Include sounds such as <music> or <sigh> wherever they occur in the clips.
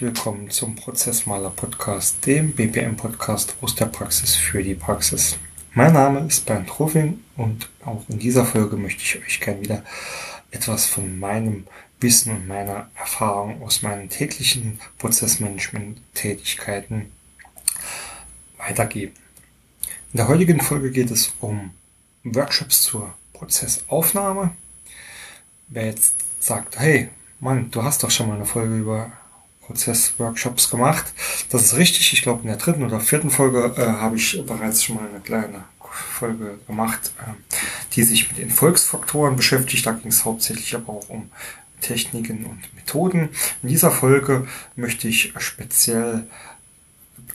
willkommen zum Prozessmaler Podcast, dem BPM Podcast aus der Praxis für die Praxis. Mein Name ist Bernd Ruffing und auch in dieser Folge möchte ich euch gerne wieder etwas von meinem Wissen und meiner Erfahrung aus meinen täglichen Prozessmanagement-Tätigkeiten weitergeben. In der heutigen Folge geht es um Workshops zur Prozessaufnahme. Wer jetzt sagt, hey, Mann, du hast doch schon mal eine Folge über Prozessworkshops gemacht. Das ist richtig. Ich glaube, in der dritten oder vierten Folge äh, habe ich bereits schon mal eine kleine Folge gemacht, äh, die sich mit Erfolgsfaktoren beschäftigt. Da ging es hauptsächlich aber auch um Techniken und Methoden. In dieser Folge möchte ich speziell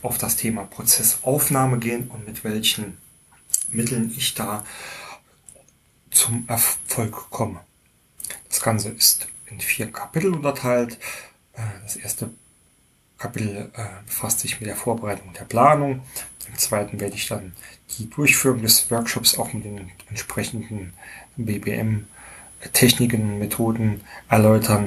auf das Thema Prozessaufnahme gehen und mit welchen Mitteln ich da zum Erfolg komme. Das Ganze ist in vier Kapitel unterteilt. Äh, das erste Kapitel äh, befasst sich mit der Vorbereitung der Planung. Im zweiten werde ich dann die Durchführung des Workshops auch mit den entsprechenden BBM-Techniken und Methoden erläutern.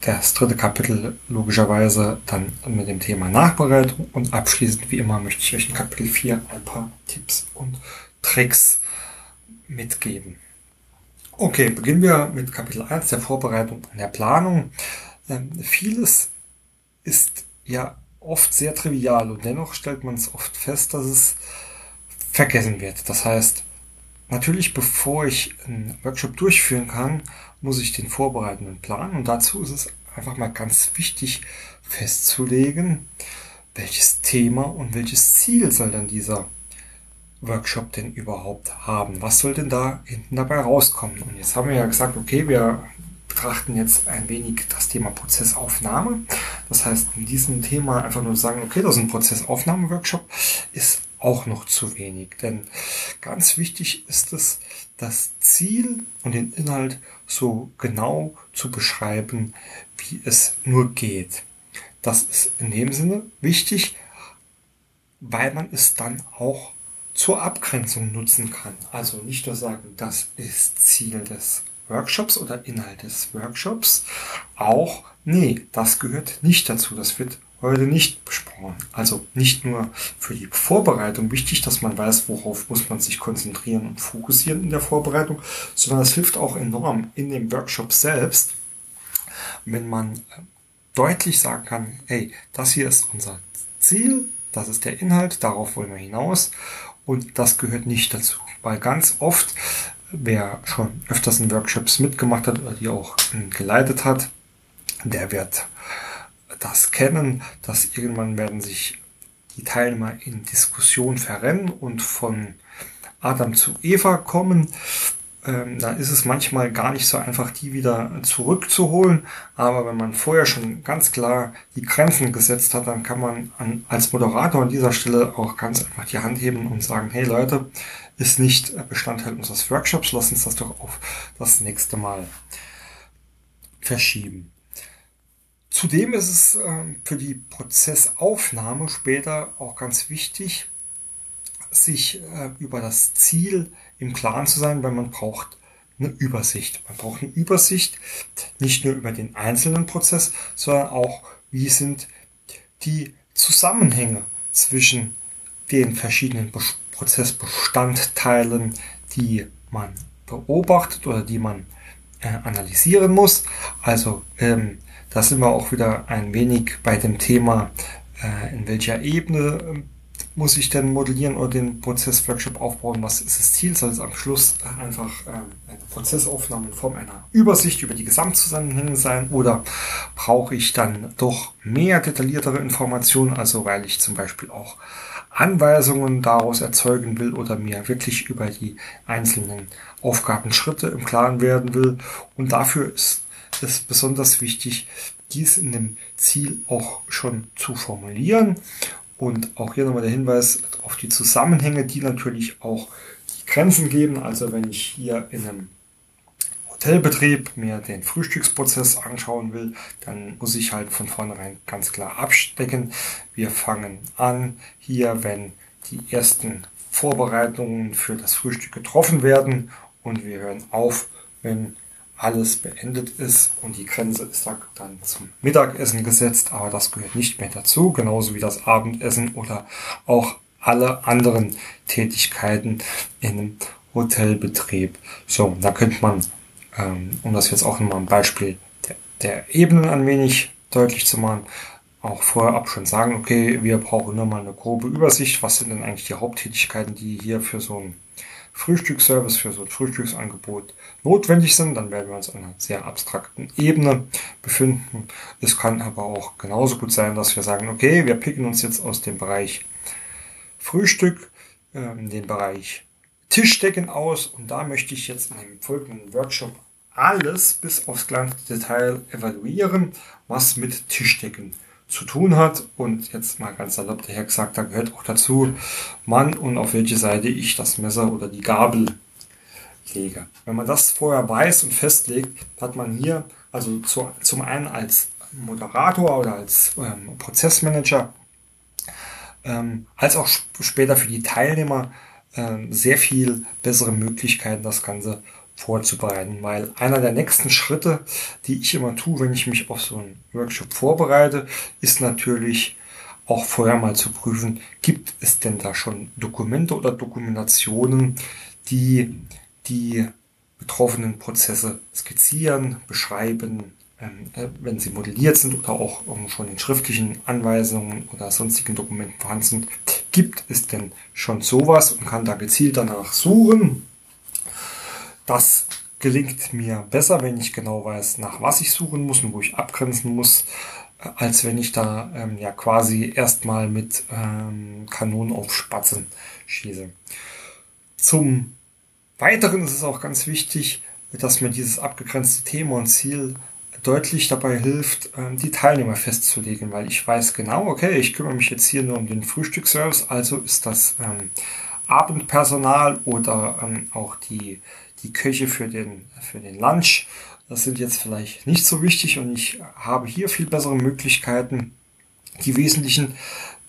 Das dritte Kapitel logischerweise dann mit dem Thema Nachbereitung und abschließend wie immer möchte ich euch in Kapitel 4 ein paar Tipps und Tricks mitgeben. Okay, beginnen wir mit Kapitel 1 der Vorbereitung und der Planung. Ähm, vieles ist ja oft sehr trivial und dennoch stellt man es oft fest, dass es vergessen wird. Das heißt, natürlich bevor ich einen Workshop durchführen kann, muss ich den vorbereiten und planen und dazu ist es einfach mal ganz wichtig festzulegen, welches Thema und welches Ziel soll dann dieser Workshop denn überhaupt haben? Was soll denn da hinten dabei rauskommen? Und jetzt haben wir ja gesagt, okay, wir betrachten jetzt ein wenig das Thema Prozessaufnahme. Das heißt, in diesem Thema einfach nur sagen, okay, das ist ein Prozessaufnahme-Workshop, ist auch noch zu wenig. Denn ganz wichtig ist es, das Ziel und den Inhalt so genau zu beschreiben, wie es nur geht. Das ist in dem Sinne wichtig, weil man es dann auch zur Abgrenzung nutzen kann. Also nicht nur sagen, das ist Ziel des Workshops oder Inhalt des Workshops. Auch, nee, das gehört nicht dazu. Das wird heute nicht besprochen. Also nicht nur für die Vorbereitung wichtig, dass man weiß, worauf muss man sich konzentrieren und fokussieren in der Vorbereitung, sondern es hilft auch enorm in dem Workshop selbst, wenn man deutlich sagen kann, hey, das hier ist unser Ziel, das ist der Inhalt, darauf wollen wir hinaus und das gehört nicht dazu. Weil ganz oft, wer schon öfters in Workshops mitgemacht hat oder die auch geleitet hat, der wird das kennen, dass irgendwann werden sich die Teilnehmer in Diskussion verrennen und von Adam zu Eva kommen ähm, da ist es manchmal gar nicht so einfach, die wieder zurückzuholen. Aber wenn man vorher schon ganz klar die Grenzen gesetzt hat, dann kann man an, als Moderator an dieser Stelle auch ganz einfach die Hand heben und sagen, hey Leute, ist nicht Bestandteil unseres Workshops, lass uns das doch auf das nächste Mal verschieben. Zudem ist es äh, für die Prozessaufnahme später auch ganz wichtig, sich äh, über das Ziel im Klaren zu sein, weil man braucht eine Übersicht. Man braucht eine Übersicht nicht nur über den einzelnen Prozess, sondern auch, wie sind die Zusammenhänge zwischen den verschiedenen Prozessbestandteilen, die man beobachtet oder die man äh, analysieren muss. Also ähm, da sind wir auch wieder ein wenig bei dem Thema, äh, in welcher Ebene ähm, muss ich denn modellieren oder den Prozessworkshop aufbauen? Was ist das Ziel? Soll es am Schluss einfach ähm, eine Prozessaufnahme in Form einer Übersicht über die Gesamtzusammenhänge sein? Oder brauche ich dann doch mehr detailliertere Informationen? Also weil ich zum Beispiel auch Anweisungen daraus erzeugen will oder mir wirklich über die einzelnen Aufgabenschritte im Klaren werden will. Und dafür ist es besonders wichtig, dies in dem Ziel auch schon zu formulieren und auch hier nochmal der Hinweis auf die Zusammenhänge, die natürlich auch die Grenzen geben. Also wenn ich hier in einem Hotelbetrieb mir den Frühstücksprozess anschauen will, dann muss ich halt von vornherein ganz klar abstecken. Wir fangen an hier, wenn die ersten Vorbereitungen für das Frühstück getroffen werden und wir hören auf, wenn alles beendet ist und die Grenze ist dann zum Mittagessen gesetzt, aber das gehört nicht mehr dazu, genauso wie das Abendessen oder auch alle anderen Tätigkeiten in einem Hotelbetrieb. So, da könnte man, ähm, um das jetzt auch nochmal ein Beispiel der, der Ebenen ein wenig deutlich zu machen, auch vorher ab schon sagen, okay, wir brauchen nur mal eine grobe Übersicht, was sind denn eigentlich die Haupttätigkeiten, die hier für so ein Frühstücksservice, für so ein Frühstücksangebot notwendig sind. Dann werden wir uns an einer sehr abstrakten Ebene befinden. Es kann aber auch genauso gut sein, dass wir sagen, okay, wir picken uns jetzt aus dem Bereich Frühstück, ähm, den Bereich Tischdecken aus und da möchte ich jetzt in dem folgenden Workshop alles bis aufs kleinste Detail evaluieren, was mit Tischdecken zu tun hat. Und jetzt mal ganz salopp daher gesagt, da gehört auch dazu, wann und auf welche Seite ich das Messer oder die Gabel lege. Wenn man das vorher weiß und festlegt, hat man hier also zu, zum einen als Moderator oder als ähm, Prozessmanager ähm, als auch später für die Teilnehmer ähm, sehr viel bessere Möglichkeiten, das Ganze vorzubereiten, weil einer der nächsten Schritte, die ich immer tue, wenn ich mich auf so einen Workshop vorbereite, ist natürlich auch vorher mal zu prüfen, gibt es denn da schon Dokumente oder Dokumentationen, die die betroffenen Prozesse skizzieren, beschreiben, ähm, äh, wenn sie modelliert sind oder auch schon in schriftlichen Anweisungen oder sonstigen Dokumenten vorhanden sind, gibt es denn schon sowas und kann da gezielt danach suchen. Das gelingt mir besser, wenn ich genau weiß, nach was ich suchen muss und wo ich abgrenzen muss, äh, als wenn ich da ähm, ja quasi erstmal mit ähm, Kanonen auf Spatzen schieße. Zum Weiteren ist es auch ganz wichtig, dass mir dieses abgegrenzte Thema und Ziel deutlich dabei hilft, ähm, die Teilnehmer festzulegen, weil ich weiß genau, okay, ich kümmere mich jetzt hier nur um den Frühstücksservice, also ist das ähm, Abendpersonal oder ähm, auch die, die Köche für den, für den Lunch. Das sind jetzt vielleicht nicht so wichtig und ich habe hier viel bessere Möglichkeiten, die wesentlichen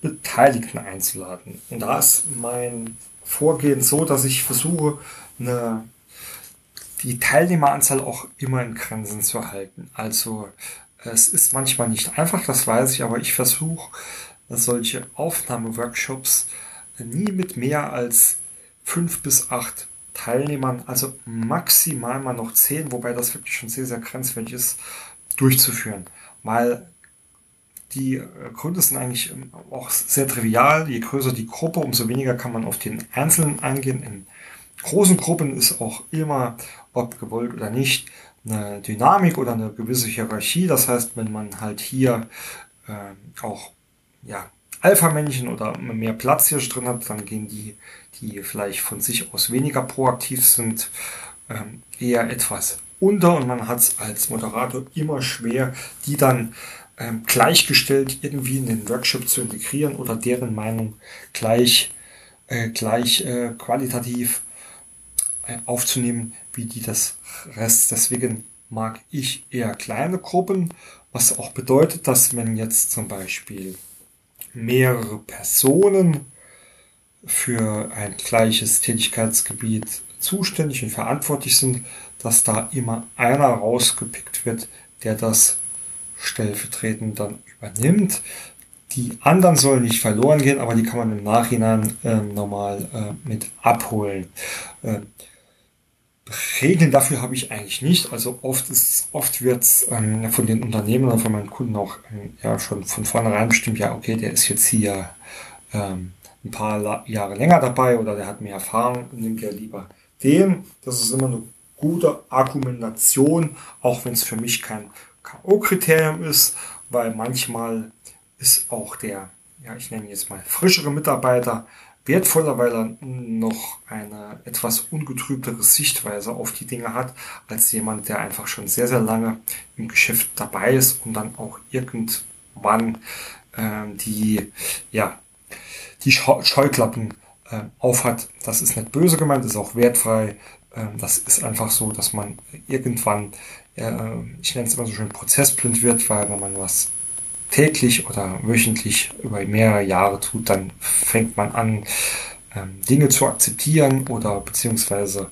Beteiligten einzuladen. Und da ist mein Vorgehen so, dass ich versuche, eine die Teilnehmeranzahl auch immer in Grenzen zu halten. Also es ist manchmal nicht einfach, das weiß ich, aber ich versuche solche Aufnahmeworkshops nie mit mehr als fünf bis acht Teilnehmern, also maximal mal noch zehn, wobei das wirklich schon sehr, sehr grenzwertig ist, durchzuführen. Weil die Gründe sind eigentlich auch sehr trivial. Je größer die Gruppe, umso weniger kann man auf den Einzelnen eingehen. In großen Gruppen ist auch immer ob gewollt oder nicht, eine Dynamik oder eine gewisse Hierarchie. Das heißt, wenn man halt hier äh, auch ja, Alpha-Männchen oder mehr Platz hier drin hat, dann gehen die, die vielleicht von sich aus weniger proaktiv sind, ähm, eher etwas unter und man hat es als Moderator immer schwer, die dann ähm, gleichgestellt irgendwie in den Workshop zu integrieren oder deren Meinung gleich, äh, gleich äh, qualitativ äh, aufzunehmen, wie die das Rest. Deswegen mag ich eher kleine Gruppen, was auch bedeutet, dass wenn jetzt zum Beispiel mehrere Personen für ein gleiches Tätigkeitsgebiet zuständig und verantwortlich sind, dass da immer einer rausgepickt wird, der das stellvertretend dann übernimmt. Die anderen sollen nicht verloren gehen, aber die kann man im Nachhinein äh, normal äh, mit abholen. Äh, Regeln dafür habe ich eigentlich nicht. Also oft ist, oft wird ähm, von den Unternehmen oder von meinen Kunden auch ähm, ja schon von vornherein bestimmt, ja, okay, der ist jetzt hier ähm, ein paar La Jahre länger dabei oder der hat mehr Erfahrung, nimmt ja lieber den. Das ist immer eine gute Argumentation, auch wenn es für mich kein K.O.-Kriterium ist, weil manchmal ist auch der, ja, ich nenne jetzt mal frischere Mitarbeiter wertvoller, weil er noch eine etwas ungetrübtere Sichtweise auf die Dinge hat, als jemand, der einfach schon sehr, sehr lange im Geschäft dabei ist und dann auch irgendwann ähm, die, ja, die Scheuklappen äh, aufhat. Das ist nicht böse gemeint, ist auch wertfrei. Ähm, das ist einfach so, dass man irgendwann, äh, ich nenne es immer so schön, prozessblind wird, weil wenn man was täglich oder wöchentlich über mehrere Jahre tut, dann fängt man an, ähm, Dinge zu akzeptieren oder beziehungsweise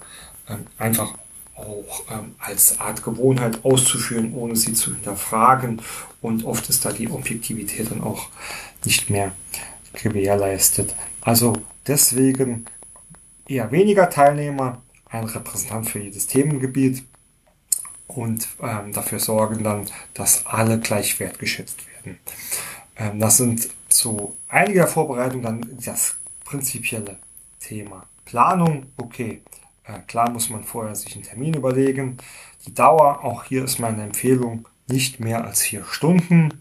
ähm, einfach auch ähm, als Art Gewohnheit auszuführen, ohne sie zu hinterfragen. Und oft ist da die Objektivität dann auch nicht mehr gewährleistet. Also deswegen eher weniger Teilnehmer, ein Repräsentant für jedes Themengebiet und ähm, dafür sorgen dann, dass alle gleich wertgeschätzt werden. Ähm, das sind so einige der Vorbereitungen dann das prinzipielle Thema. Planung, okay. Äh, klar muss man vorher sich einen Termin überlegen. Die Dauer, auch hier ist meine Empfehlung, nicht mehr als vier Stunden.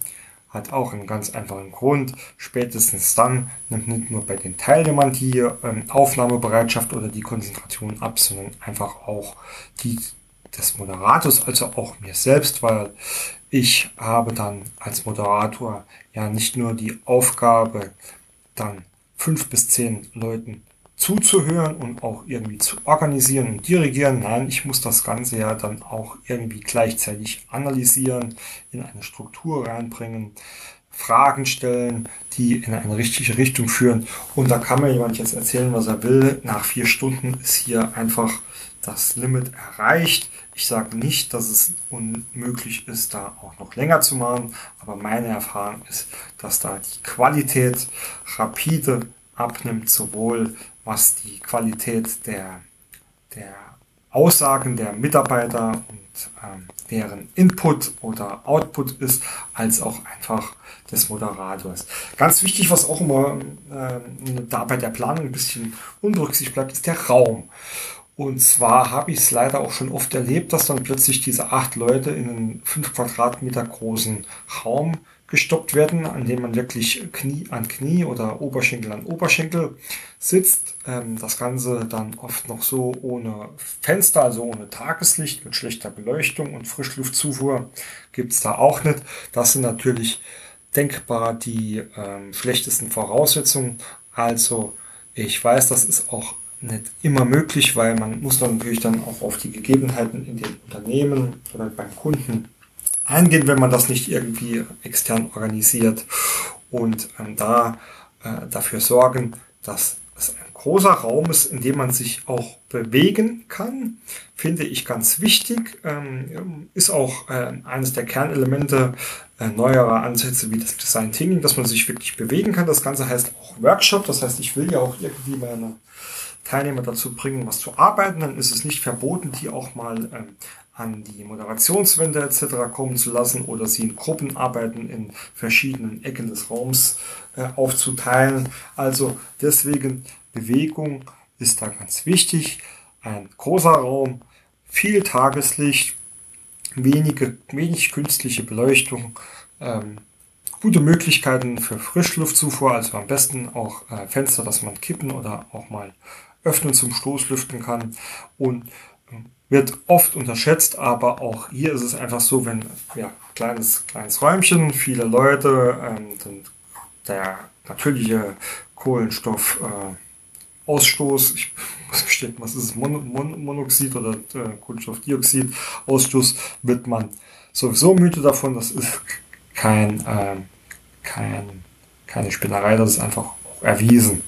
Hat auch einen ganz einfachen Grund. Spätestens dann nimmt nicht nur bei den Teilnehmern die ähm, Aufnahmebereitschaft oder die Konzentration ab, sondern einfach auch die des Moderators, also auch mir selbst, weil ich habe dann als Moderator ja nicht nur die Aufgabe, dann fünf bis zehn Leuten zuzuhören und auch irgendwie zu organisieren und dirigieren. Nein, ich muss das Ganze ja dann auch irgendwie gleichzeitig analysieren, in eine Struktur reinbringen, Fragen stellen, die in eine richtige Richtung führen. Und da kann mir jemand jetzt erzählen, was er will. Nach vier Stunden ist hier einfach das Limit erreicht. Ich sage nicht, dass es unmöglich ist, da auch noch länger zu machen, aber meine Erfahrung ist, dass da die Qualität rapide abnimmt, sowohl was die Qualität der, der Aussagen der Mitarbeiter und ähm, deren Input oder Output ist, als auch einfach des Moderators. Ganz wichtig, was auch immer äh, da bei der Planung ein bisschen unberücksichtigt bleibt, ist der Raum. Und zwar habe ich es leider auch schon oft erlebt, dass dann plötzlich diese acht Leute in einen fünf Quadratmeter großen Raum gestoppt werden, an dem man wirklich Knie an Knie oder Oberschenkel an Oberschenkel sitzt. Ähm, das Ganze dann oft noch so ohne Fenster, also ohne Tageslicht, mit schlechter Beleuchtung und Frischluftzufuhr gibt's da auch nicht. Das sind natürlich denkbar die ähm, schlechtesten Voraussetzungen. Also ich weiß, das ist auch nicht immer möglich, weil man muss dann natürlich dann auch auf die Gegebenheiten in den Unternehmen oder beim Kunden eingehen, wenn man das nicht irgendwie extern organisiert und ähm, da äh, dafür sorgen, dass es ein großer Raum ist, in dem man sich auch bewegen kann, finde ich ganz wichtig. Ähm, ist auch äh, eines der Kernelemente äh, neuerer Ansätze wie das Design Thinking, dass man sich wirklich bewegen kann. Das Ganze heißt auch Workshop. Das heißt, ich will ja auch irgendwie meine Teilnehmer dazu bringen, was zu arbeiten. Dann ist es nicht verboten, die auch mal ähm, an die Moderationswände etc. kommen zu lassen oder sie in Gruppenarbeiten in verschiedenen Ecken des Raums äh, aufzuteilen. Also deswegen Bewegung ist da ganz wichtig. Ein großer Raum, viel Tageslicht, wenige, wenig künstliche Beleuchtung, ähm, gute Möglichkeiten für Frischluftzufuhr, also am besten auch äh, Fenster, dass man kippen oder auch mal öffnen zum Stoßlüften kann und wird oft unterschätzt, aber auch hier ist es einfach so, wenn ja kleines kleines Räumchen, viele Leute, ähm, der natürliche Kohlenstoff äh, Ausstoß, ich <laughs> muss gestehen, was ist es, Mon Mon Monoxid oder äh, Kohlenstoffdioxid Ausstoß wird man sowieso müde davon, das ist <laughs> kein, äh, kein keine Spinnerei, das ist einfach erwiesen.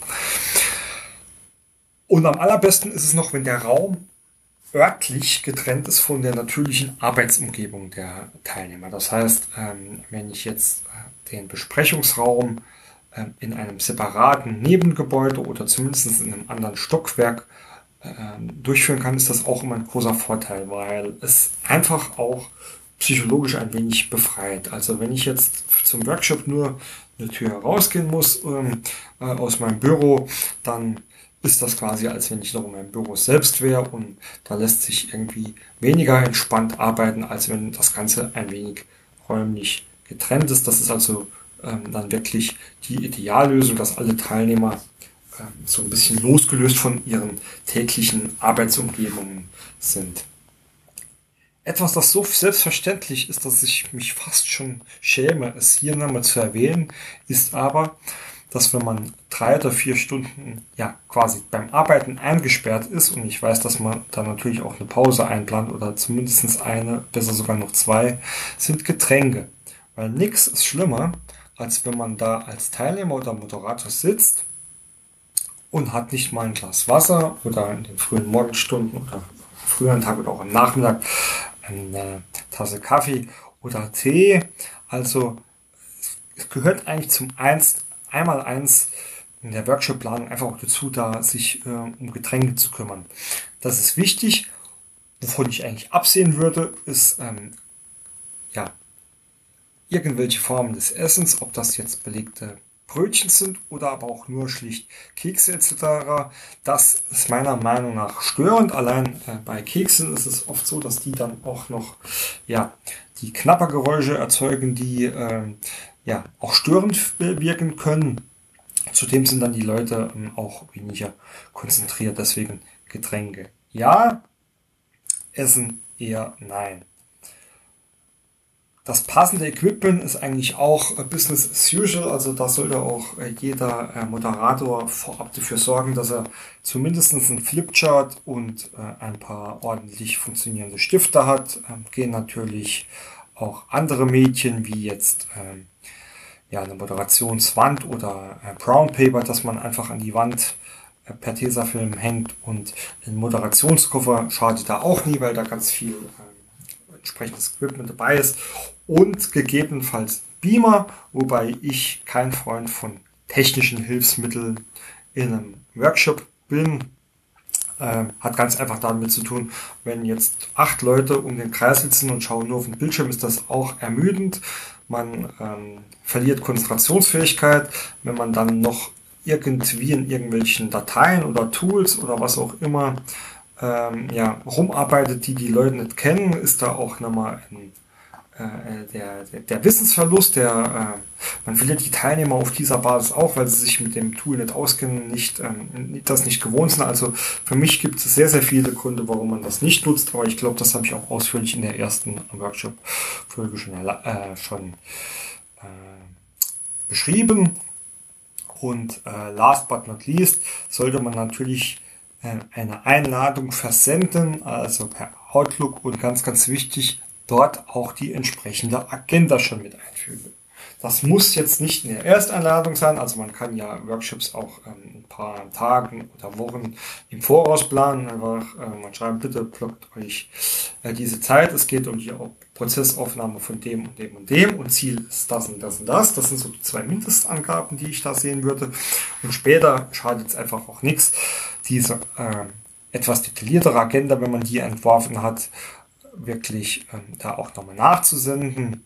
Und am allerbesten ist es noch, wenn der Raum örtlich getrennt ist von der natürlichen Arbeitsumgebung der Teilnehmer. Das heißt, ähm, wenn ich jetzt äh, den Besprechungsraum ähm, in einem separaten Nebengebäude oder zumindest in einem anderen Stockwerk ähm, durchführen kann, ist das auch immer ein großer Vorteil, weil es einfach auch psychologisch ein wenig befreit. Also wenn ich jetzt zum Workshop nur eine Tür rausgehen muss äh, aus meinem Büro, dann ist das quasi, als wenn ich noch in meinem Büro selbst wäre und da lässt sich irgendwie weniger entspannt arbeiten, als wenn das Ganze ein wenig räumlich getrennt ist. Das ist also ähm, dann wirklich die Ideallösung, dass alle Teilnehmer ähm, so ein bisschen losgelöst von ihren täglichen Arbeitsumgebungen sind. Etwas, das so selbstverständlich ist, dass ich mich fast schon schäme, es hier nochmal zu erwähnen, ist aber, dass wenn man drei oder vier Stunden ja quasi beim Arbeiten eingesperrt ist und ich weiß, dass man da natürlich auch eine Pause einplant oder zumindest eine, besser sogar noch zwei, sind Getränke. Weil nichts ist schlimmer, als wenn man da als Teilnehmer oder Moderator sitzt und hat nicht mal ein Glas Wasser oder in den frühen Morgenstunden oder früheren Tag oder auch am Nachmittag eine Tasse Kaffee oder Tee. Also es gehört eigentlich zum eins, einmal eins in der Workshop-Planung einfach auch dazu, da sich äh, um Getränke zu kümmern. Das ist wichtig. Wovon ich eigentlich absehen würde, ist ähm, ja irgendwelche Formen des Essens, ob das jetzt belegte Brötchen sind oder aber auch nur schlicht Kekse etc. Das ist meiner Meinung nach störend. Allein äh, bei Keksen ist es oft so, dass die dann auch noch ja die Knappergeräusche erzeugen, die äh, ja auch störend wirken können. Zudem sind dann die Leute ähm, auch weniger konzentriert. Deswegen Getränke ja, Essen eher nein. Das passende Equipment ist eigentlich auch Business as usual, also da sollte auch äh, jeder äh, Moderator vorab dafür sorgen, dass er zumindest einen Flipchart und äh, ein paar ordentlich funktionierende Stifte hat. Ähm, gehen natürlich auch andere Medien wie jetzt ähm, ja, eine Moderationswand oder Brown Paper, dass man einfach an die Wand per Tesafilm hängt und ein Moderationskoffer schadet da auch nie, weil da ganz viel äh, entsprechendes Equipment dabei ist und gegebenenfalls Beamer, wobei ich kein Freund von technischen Hilfsmitteln in einem Workshop bin. Äh, hat ganz einfach damit zu tun, wenn jetzt acht Leute um den Kreis sitzen und schauen nur auf den Bildschirm, ist das auch ermüdend. Man ähm, verliert Konzentrationsfähigkeit. Wenn man dann noch irgendwie in irgendwelchen Dateien oder Tools oder was auch immer ähm, ja, rumarbeitet, die die Leute nicht kennen, ist da auch nochmal ein, der, der, der, Wissensverlust, der, äh, man verliert die Teilnehmer auf dieser Basis auch, weil sie sich mit dem Tool nicht auskennen, nicht, ähm, das nicht gewohnt sind. Also für mich gibt es sehr, sehr viele Gründe, warum man das nicht nutzt, aber ich glaube, das habe ich auch ausführlich in der ersten Workshop-Folge schon, äh, schon äh, beschrieben. Und äh, last but not least sollte man natürlich äh, eine Einladung versenden, also per Outlook und ganz, ganz wichtig, dort auch die entsprechende Agenda schon mit einfügen. Das muss jetzt nicht in der Ersteinladung sein, also man kann ja Workshops auch ähm, ein paar Tagen oder Wochen im Voraus planen. Einfach äh, man schreibt, bitte blockt euch äh, diese Zeit. Es geht um die Prozessaufnahme von dem und dem und dem und Ziel ist das und das und das. Das sind so zwei Mindestangaben, die ich da sehen würde. Und später schadet es einfach auch nichts, diese äh, etwas detailliertere Agenda, wenn man die entworfen hat, wirklich ähm, da auch nochmal nachzusenden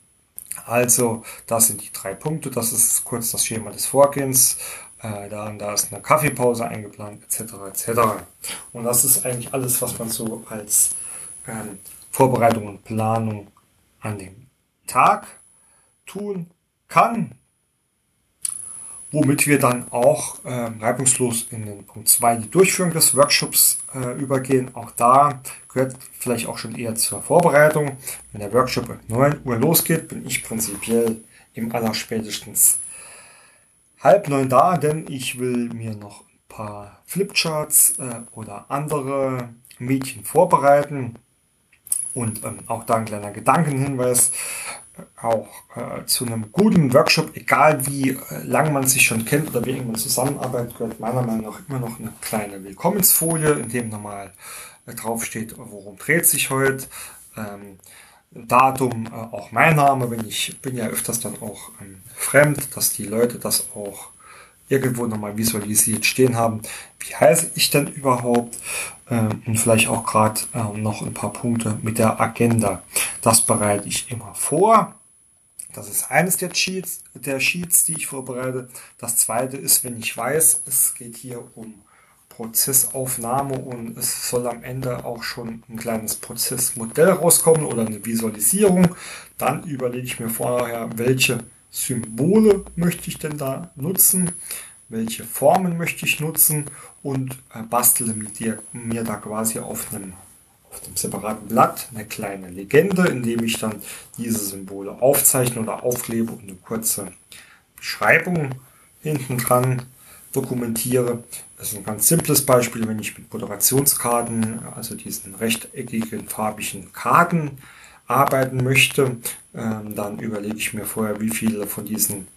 also, das sind die drei Punkte. Das ist kurz das Schema des Vorgehens. Äh, da, da ist eine Kaffeepause eingeplant, etc. etc. Und das ist eigentlich alles, was man so als ähm, Vorbereitung und Planung an dem Tag tun kann womit wir dann auch äh, reibungslos in den Punkt 2, die Durchführung des Workshops äh, übergehen. Auch da gehört vielleicht auch schon eher zur Vorbereitung. Wenn der Workshop um 9 Uhr losgeht, bin ich prinzipiell im allerspätestens halb neun da, denn ich will mir noch ein paar Flipcharts äh, oder andere Medien vorbereiten. Und ähm, auch da ein kleiner Gedankenhinweis auch äh, zu einem guten Workshop, egal wie äh, lang man sich schon kennt oder wie eng man zusammenarbeitet, gehört meiner Meinung nach immer noch eine kleine Willkommensfolie, in dem nochmal äh, draufsteht, worum dreht sich heute. Ähm, Datum, äh, auch mein Name, wenn ich bin ja öfters dann auch ähm, fremd, dass die Leute das auch irgendwo nochmal visualisiert stehen haben. Wie heiße ich denn überhaupt? Ähm, und vielleicht auch gerade ähm, noch ein paar Punkte mit der Agenda. Das bereite ich immer vor. Das ist eines der Sheets, der Sheets, die ich vorbereite. Das zweite ist, wenn ich weiß, es geht hier um Prozessaufnahme und es soll am Ende auch schon ein kleines Prozessmodell rauskommen oder eine Visualisierung, dann überlege ich mir vorher, welche Symbole möchte ich denn da nutzen, welche Formen möchte ich nutzen und äh, bastele mir da quasi auf einem, auf dem separaten Blatt eine kleine Legende, indem ich dann diese Symbole aufzeichne oder aufklebe und eine kurze Beschreibung hinten dran dokumentiere. Das ist ein ganz simples Beispiel, wenn ich mit Moderationskarten, also diesen rechteckigen farbigen Karten arbeiten möchte, ähm, dann überlege ich mir vorher, wie viele von diesen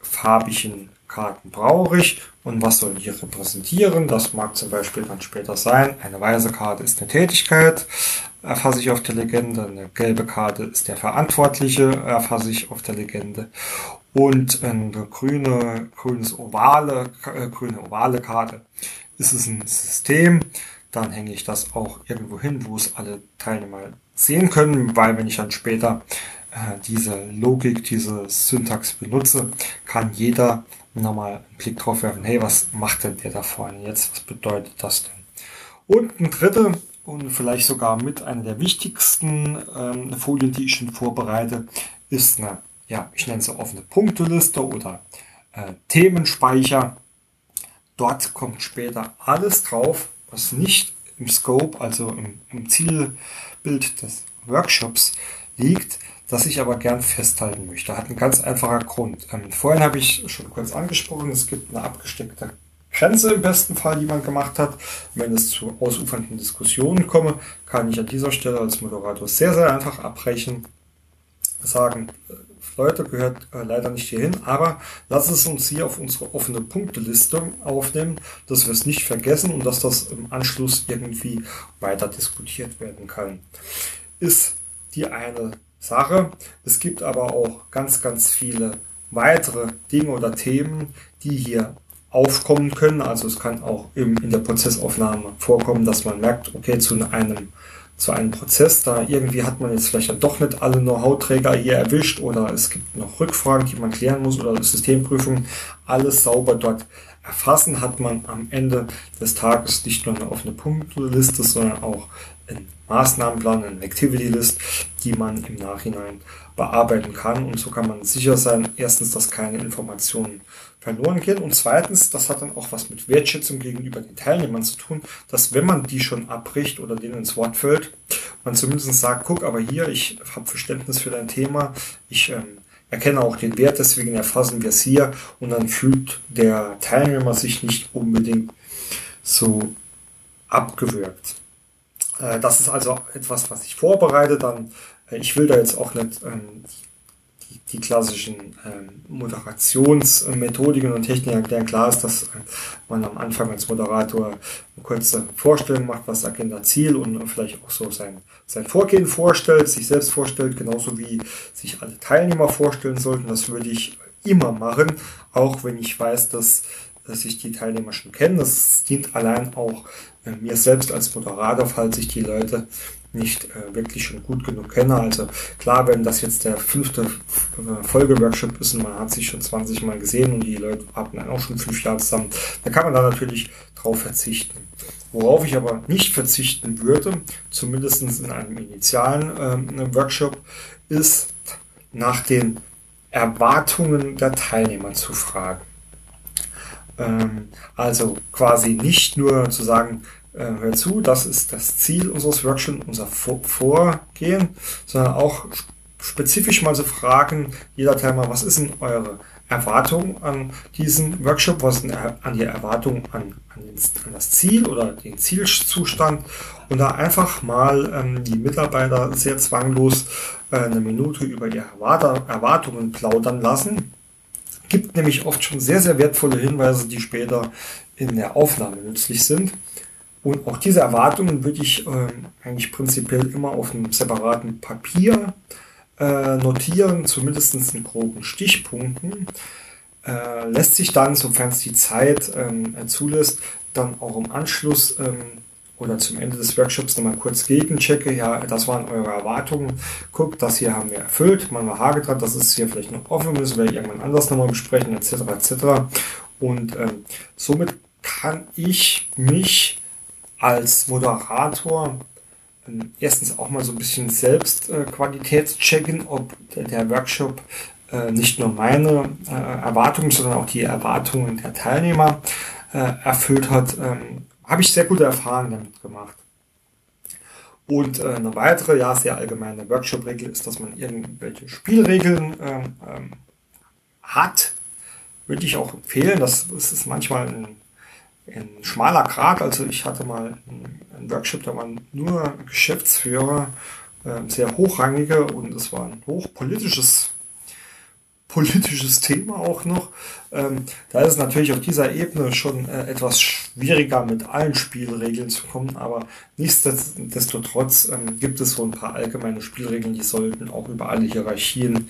farbigen Karten brauche ich und was sollen die repräsentieren. Das mag zum Beispiel dann später sein. Eine weiße Karte ist eine Tätigkeit, erfasse ich auf der Legende. Eine gelbe Karte ist der Verantwortliche, erfasse ich auf der Legende. Und eine grüne, grünes ovale, äh, grüne ovale Karte ist es ein System. Dann hänge ich das auch irgendwo hin, wo es alle Teilnehmer sehen können, weil wenn ich dann später äh, diese Logik, diese Syntax benutze, kann jeder nochmal einen Blick drauf werfen, hey, was macht denn der da vorne jetzt? Was bedeutet das denn? Und ein dritte und vielleicht sogar mit einer der wichtigsten ähm, Folien, die ich schon vorbereite, ist eine, ja, ich nenne sie offene Punkteliste oder äh, Themenspeicher. Dort kommt später alles drauf, was nicht im Scope, also im, im Zielbild des Workshops liegt, das ich aber gern festhalten möchte. Hat einen ganz einfacher Grund. Ähm, vorhin habe ich schon kurz angesprochen, es gibt eine abgesteckte Grenze im besten Fall, die man gemacht hat. Wenn es zu ausufernden Diskussionen komme, kann ich an dieser Stelle als Moderator sehr, sehr einfach abbrechen, sagen, äh, Leute, gehört äh, leider nicht hierhin, aber lass es uns hier auf unsere offene Punkteliste aufnehmen, dass wir es nicht vergessen und dass das im Anschluss irgendwie weiter diskutiert werden kann. Ist die eine Sache. Es gibt aber auch ganz, ganz viele weitere Dinge oder Themen, die hier aufkommen können. Also es kann auch in der Prozessaufnahme vorkommen, dass man merkt, okay, zu einem, zu einem Prozess, da irgendwie hat man jetzt vielleicht doch nicht alle Know-how-Träger hier erwischt oder es gibt noch Rückfragen, die man klären muss oder Systemprüfungen, alles sauber dort erfassen, hat man am Ende des Tages nicht nur eine offene Punkteliste, sondern auch einen Maßnahmenplan, eine Activity List, die man im Nachhinein bearbeiten kann. Und so kann man sicher sein, erstens, dass keine Informationen verloren gehen und zweitens, das hat dann auch was mit Wertschätzung gegenüber den Teilnehmern zu tun, dass wenn man die schon abbricht oder denen ins Wort fällt, man zumindest sagt, guck, aber hier, ich habe Verständnis für dein Thema, ich ähm, erkenne auch den Wert, deswegen erfassen wir es hier und dann fühlt der Teilnehmer sich nicht unbedingt so abgewürgt. Äh, das ist also etwas, was ich vorbereite. Dann, äh, ich will da jetzt auch nicht ähm, die, klassischen ähm, Moderationsmethodiken und Techniken erklären. Klar ist, dass äh, man am Anfang als Moderator eine kurze Vorstellung macht, was Agenda Ziel und vielleicht auch so sein, sein Vorgehen vorstellt, sich selbst vorstellt, genauso wie sich alle Teilnehmer vorstellen sollten. Das würde ich immer machen, auch wenn ich weiß, dass, dass sich die Teilnehmer schon kennen. Das dient allein auch äh, mir selbst als Moderator, falls ich die Leute nicht äh, wirklich schon gut genug kenne. Also klar, wenn das jetzt der fünfte äh, Folgeworkshop ist und man hat sich schon 20 Mal gesehen und die Leute arbeiten auch schon fünf Jahre zusammen, dann kann man da natürlich drauf verzichten. Worauf ich aber nicht verzichten würde, zumindest in einem initialen äh, Workshop, ist nach den Erwartungen der Teilnehmer zu fragen. Ähm, also quasi nicht nur zu sagen, hör zu, das ist das Ziel unseres Workshops, unser Vorgehen, sondern auch spezifisch mal so fragen, jeder Teilnehmer, was ist denn eure Erwartung an diesen Workshop, was sind an die Erwartungen an, an, an, das Ziel oder den Zielzustand? Und da einfach mal ähm, die Mitarbeiter sehr zwanglos äh, eine Minute über ihre Erwartungen plaudern lassen. Gibt nämlich oft schon sehr, sehr wertvolle Hinweise, die später in der Aufnahme nützlich sind. Und auch diese Erwartungen würde ich äh, eigentlich prinzipiell immer auf einem separaten Papier äh, notieren, zumindest in groben Stichpunkten. Äh, lässt sich dann, sofern es die Zeit ähm, zulässt, dann auch im Anschluss ähm, oder zum Ende des Workshops nochmal kurz gegenchecke, ja, das waren eure Erwartungen, guckt, das hier haben wir erfüllt, man war Hage dran, das ist hier vielleicht noch offen, müssen wir irgendwann anders nochmal besprechen, etc., etc. Und ähm, somit kann ich mich als Moderator ähm, erstens auch mal so ein bisschen selbst äh, Qualitätschecken, ob der, Workshop äh, nicht nur meine äh, Erwartungen, sondern auch die Erwartungen der Teilnehmer äh, erfüllt hat. Ähm, habe ich sehr gute Erfahrungen damit gemacht. Und eine weitere, ja, sehr allgemeine Workshop-Regel ist, dass man irgendwelche Spielregeln ähm, hat. Würde ich auch empfehlen. Das ist manchmal ein, ein schmaler Grad. Also ich hatte mal einen Workshop, da waren nur Geschäftsführer, äh, sehr hochrangige und es war ein hochpolitisches politisches Thema auch noch. Ähm, da ist es natürlich auf dieser Ebene schon äh, etwas schwieriger, mit allen Spielregeln zu kommen, aber nichtsdestotrotz ähm, gibt es so ein paar allgemeine Spielregeln, die sollten auch über alle Hierarchien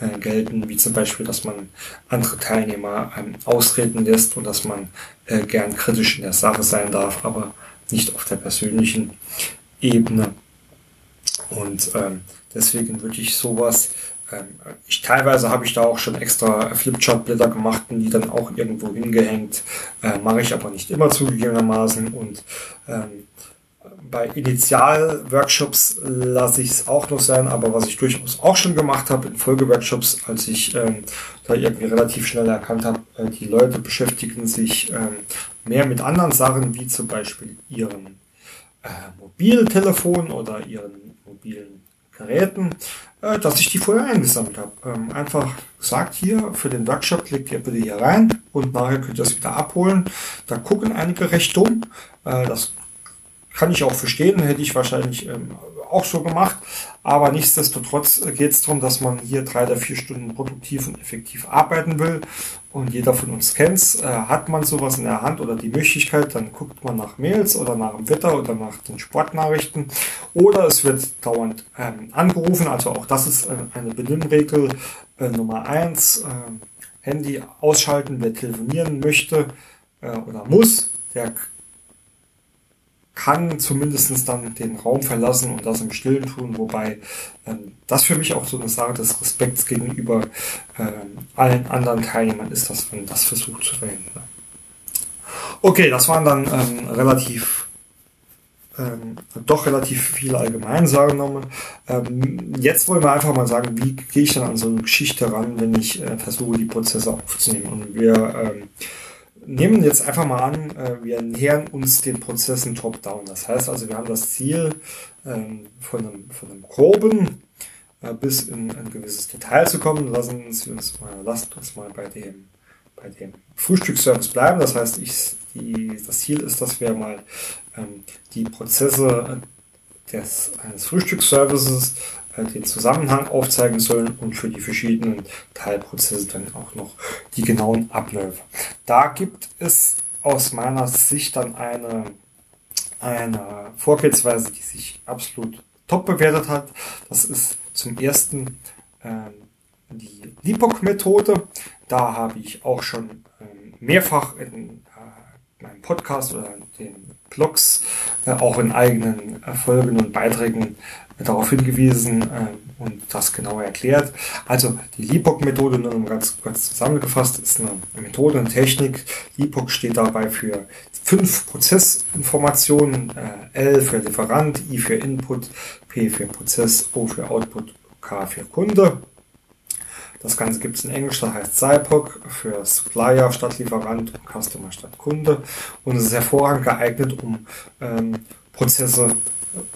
äh, gelten, wie zum Beispiel, dass man andere Teilnehmer ähm, ausreden lässt und dass man äh, gern kritisch in der Sache sein darf, aber nicht auf der persönlichen Ebene. Und ähm, deswegen würde ich sowas, ähm, ich teilweise habe ich da auch schon extra Flipchart-Blätter gemacht und die dann auch irgendwo hingehängt, äh, mache ich aber nicht immer zugegebenermaßen und ähm, bei Initial-Workshops lasse ich es auch noch sein, aber was ich durchaus auch schon gemacht habe in Folgeworkshops, als ich ähm, da irgendwie relativ schnell erkannt habe, äh, die Leute beschäftigen sich ähm, mehr mit anderen Sachen, wie zum Beispiel ihren äh, Mobiltelefon oder ihren mobilen Geräten, äh, dass ich die vorher eingesammelt habe. Ähm, einfach gesagt hier, für den Workshop klickt ihr bitte hier rein und nachher könnt ihr es wieder abholen. Da gucken einige recht dumm. Äh, das kann ich auch verstehen, hätte ich wahrscheinlich ähm, auch so gemacht. Aber nichtsdestotrotz geht es darum, dass man hier drei oder vier Stunden produktiv und effektiv arbeiten will. Und jeder von uns kennt es. Äh, hat man sowas in der Hand oder die Möglichkeit, dann guckt man nach Mails oder nach dem Wetter oder nach den Sportnachrichten. Oder es wird dauernd ähm, angerufen. Also auch das ist äh, eine Benimmregel äh, Nummer eins. Äh, Handy ausschalten, wer telefonieren möchte äh, oder muss, der kann zumindest dann den Raum verlassen und das im Stillen tun, wobei ähm, das für mich auch so eine Sache des Respekts gegenüber ähm, allen anderen Teilnehmern ist, dass man das versucht zu verhindern. Okay, das waren dann ähm, relativ ähm, doch relativ viele Allgemeinsagen Ähm, jetzt wollen wir einfach mal sagen, wie gehe ich dann an so eine Geschichte ran, wenn ich äh, versuche, die Prozesse aufzunehmen. Und wir ähm, nehmen jetzt einfach mal an, äh, wir nähern uns den Prozessen top-down. Das heißt also, wir haben das Ziel ähm, von, einem, von einem groben äh, bis in ein gewisses Detail zu kommen. Lassen Sie uns mal, lasst uns mal bei dem, bei dem Frühstücksservice bleiben. Das heißt, ich, die, das Ziel ist, dass wir mal ähm, die Prozesse des, eines Frühstücksservices den Zusammenhang aufzeigen sollen und für die verschiedenen Teilprozesse dann auch noch die genauen Abläufe. Da gibt es aus meiner Sicht dann eine, eine Vorgehensweise, die sich absolut top bewertet hat. Das ist zum ersten ähm, die LIPOC-Methode. Da habe ich auch schon ähm, mehrfach in äh, meinem Podcast oder den Blogs, äh, auch in eigenen äh, Folgen und Beiträgen darauf hingewiesen äh, und das genauer erklärt. Also die LIPOC-Methode, nur ganz kurz zusammengefasst, ist eine Methode, eine Technik. LIPOC steht dabei für fünf Prozessinformationen, äh, L für Lieferant, I für Input, P für Prozess, O für Output, K für Kunde. Das Ganze gibt es in Englisch, das heißt SIPOC für Supplier statt Lieferant und Customer statt Kunde. Und es ist hervorragend geeignet, um ähm, Prozesse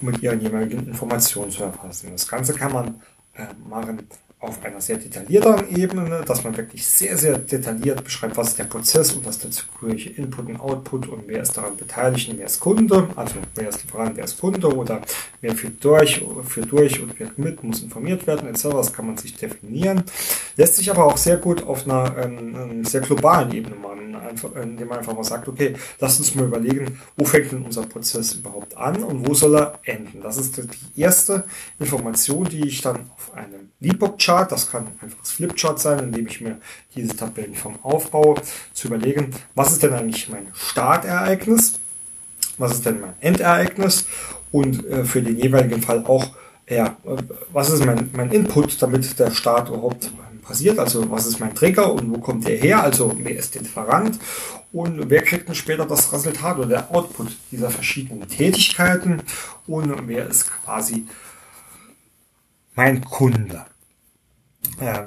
mit ihren jeweiligen Informationen zu erfassen. Das Ganze kann man äh, machen auf einer sehr detaillierten Ebene, dass man wirklich sehr, sehr detailliert beschreibt, was ist der Prozess und was dazugehörige Input und Output und wer ist daran beteiligt und wer ist Kunde, also wer ist Lieferant, wer ist Kunde oder wer führt durch, führt durch und wird mit, muss informiert werden, etc. Das kann man sich definieren. Lässt sich aber auch sehr gut auf einer ähm, sehr globalen Ebene machen, einfach, indem man einfach mal sagt, okay, lass uns mal überlegen, wo fängt denn unser Prozess überhaupt an und wo soll er enden. Das ist die erste Information, die ich dann auf einem Leapbook-Chart, das kann einfach das Flipchart sein, indem ich mir diese Tabellenform aufbaue, zu überlegen, was ist denn eigentlich mein Startereignis, was ist denn mein Endereignis und äh, für den jeweiligen Fall auch, ja, was ist mein, mein Input, damit der Start überhaupt passiert, also was ist mein Trigger und wo kommt der her, also wer ist der Lieferant und wer kriegt dann später das Resultat oder der Output dieser verschiedenen Tätigkeiten und wer ist quasi mein Kunde.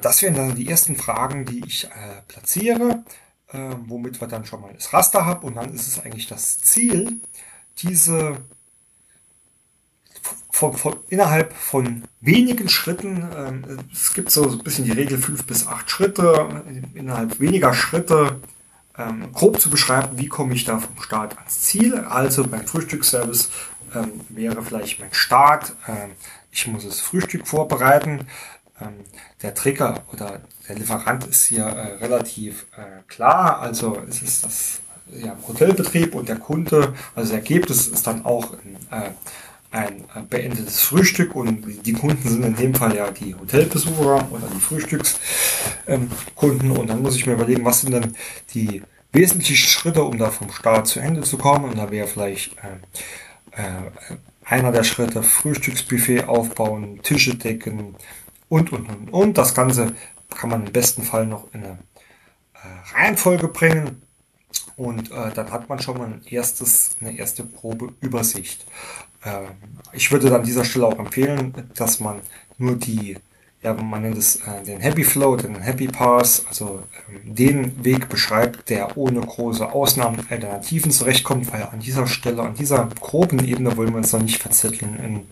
Das wären dann die ersten Fragen, die ich äh, platziere, äh, womit wir dann schon mal das Raster haben. Und dann ist es eigentlich das Ziel, diese von, von, innerhalb von wenigen Schritten, ähm, es gibt so ein bisschen die Regel fünf bis acht Schritte, innerhalb weniger Schritte ähm, grob zu beschreiben, wie komme ich da vom Start ans Ziel. Also beim Frühstücksservice ähm, wäre vielleicht mein Start, ähm, ich muss das Frühstück vorbereiten. ähm, der Trigger oder der Lieferant ist hier äh, relativ äh, klar. Also es ist das ja, Hotelbetrieb und der Kunde, also das Ergebnis ist dann auch ein, äh, ein beendetes Frühstück und die Kunden sind in dem Fall ja die Hotelbesucher oder die Frühstückskunden. Und dann muss ich mir überlegen, was sind denn die wesentlichen Schritte, um da vom Start zu Ende zu kommen? Und da wäre vielleicht äh, äh, einer der Schritte Frühstücksbuffet aufbauen, Tische decken und und und. Und. Das Ganze kann man im besten Fall noch in eine äh, Reihenfolge bringen und äh, dann hat man schon mal ein erstes, eine erste Probeübersicht. Ähm, ich würde dann an dieser Stelle auch empfehlen, dass man nur die, ja, man nennt es äh, den Happy Flow, den Happy Pass, also ähm, den Weg beschreibt, der ohne große Ausnahmen und Alternativen zurechtkommt, weil an dieser Stelle, an dieser groben Ebene wollen wir uns noch nicht verzetteln in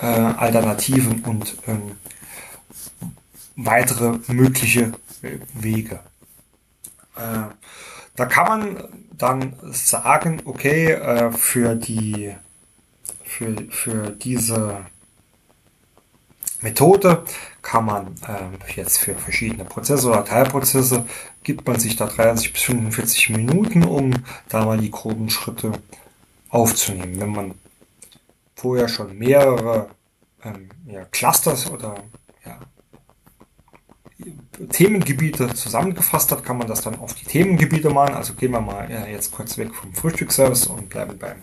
äh, Alternativen und ähm, weitere mögliche Wege. Äh, da kann man dann sagen, okay, äh, für die für, für diese Methode kann man äh, jetzt für verschiedene Prozesse oder Teilprozesse gibt man sich da 30 bis 45 Minuten, um da mal die groben Schritte aufzunehmen. Wenn man vorher schon mehrere ähm, ja, Clusters oder Themengebiete zusammengefasst hat, kann man das dann auf die Themengebiete machen. Also gehen wir mal ja, jetzt kurz weg vom Frühstücksservice und bleiben beim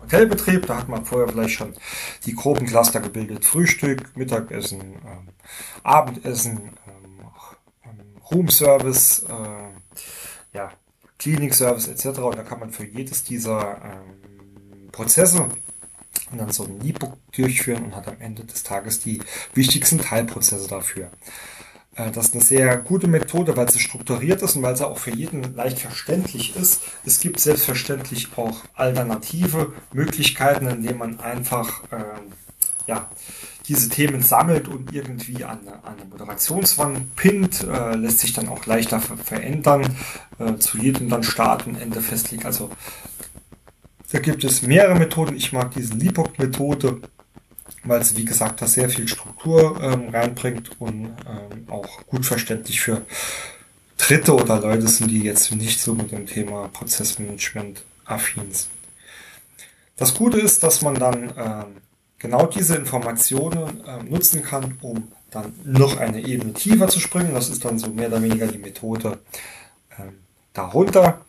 Hotelbetrieb. Da hat man vorher vielleicht schon die groben Cluster gebildet. Frühstück, Mittagessen, ähm, Abendessen, ähm, ähm Room Service, äh, ja, Cleaning Service etc. Und da kann man für jedes dieser ähm, Prozesse und dann so ein E-Book durchführen und hat am Ende des Tages die wichtigsten Teilprozesse dafür. Äh, das ist eine sehr gute Methode, weil sie strukturiert ist und weil sie auch für jeden leicht verständlich ist. Es gibt selbstverständlich auch alternative Möglichkeiten, indem man einfach äh, ja, diese Themen sammelt und irgendwie an eine, an eine Moderationswand pinnt, äh, lässt sich dann auch leichter ver verändern, äh, zu jedem dann Start und Ende festlegt. Also da gibt es mehrere Methoden. Ich mag diese Lipok-Methode weil sie, wie gesagt, da sehr viel Struktur ähm, reinbringt und ähm, auch gut verständlich für Dritte oder Leute sind, die jetzt nicht so mit dem Thema Prozessmanagement affin sind. Das Gute ist, dass man dann ähm, genau diese Informationen ähm, nutzen kann, um dann noch eine Ebene tiefer zu springen. Das ist dann so mehr oder weniger die Methode ähm, darunter,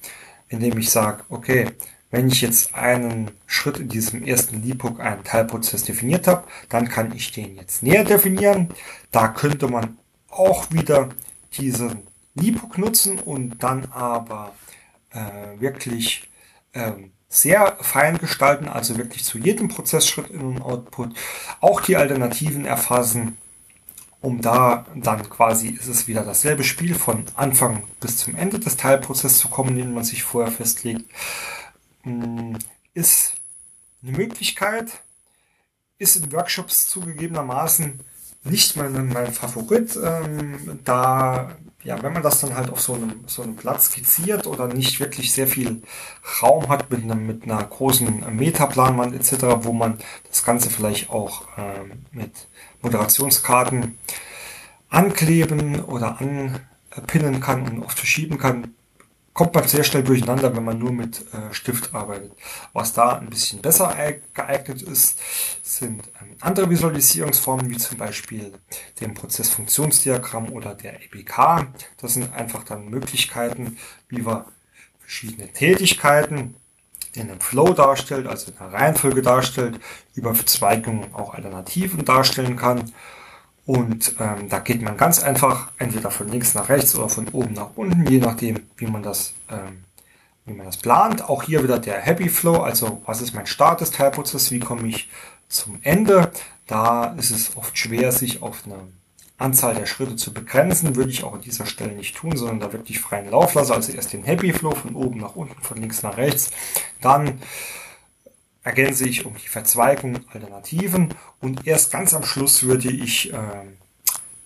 indem ich sage, okay, wenn ich jetzt einen Schritt in diesem ersten Lipuk, einen Teilprozess definiert habe, dann kann ich den jetzt näher definieren. Da könnte man auch wieder diesen Lipuk nutzen und dann aber äh, wirklich ähm, sehr fein gestalten, also wirklich zu jedem Prozessschritt in und Output auch die Alternativen erfassen, um da dann quasi ist es wieder dasselbe Spiel von Anfang bis zum Ende des Teilprozesses zu kommen, den man sich vorher festlegt. Hm, ist eine Möglichkeit, ist in Workshops zugegebenermaßen nicht mein, mein Favorit, ähm, da, ja, wenn man das dann halt auf so einem, so einem Platz skizziert oder nicht wirklich sehr viel Raum hat mit, einem, mit einer großen Metaplanwand etc., wo man das Ganze vielleicht auch ähm, mit Moderationskarten ankleben oder anpinnen kann und oft verschieben kann, kommt man sehr schnell durcheinander, wenn man nur mit äh, Stift arbeitet. Was da ein bisschen besser geeignet ist, sind ähm, andere Visualisierungsformen, wie zum Beispiel dem Prozessfunktionsdiagramm oder der EPK. Das sind einfach dann Möglichkeiten, wie wir verschiedene Tätigkeiten in einem Flow darstellt, also in einer Reihenfolge darstellt, über Verzweigungen auch Alternativen darstellen kann und ähm, da geht man ganz einfach entweder von links nach rechts oder von oben nach unten, je nachdem, wie man das, ähm, wie man das plant. Auch hier wieder der Happy Flow, also was ist mein Start des Teilprozesses, wie komme ich zum Ende. Da ist es oft schwer, sich auf eine Anzahl der Schritte zu begrenzen, würde ich auch an dieser Stelle nicht tun, sondern da wirklich freien Lauf lassen. Also erst den Happy Flow von oben nach unten, von links nach rechts, dann ergänze ich um die Verzweigung Alternativen und erst ganz am Schluss würde ich äh,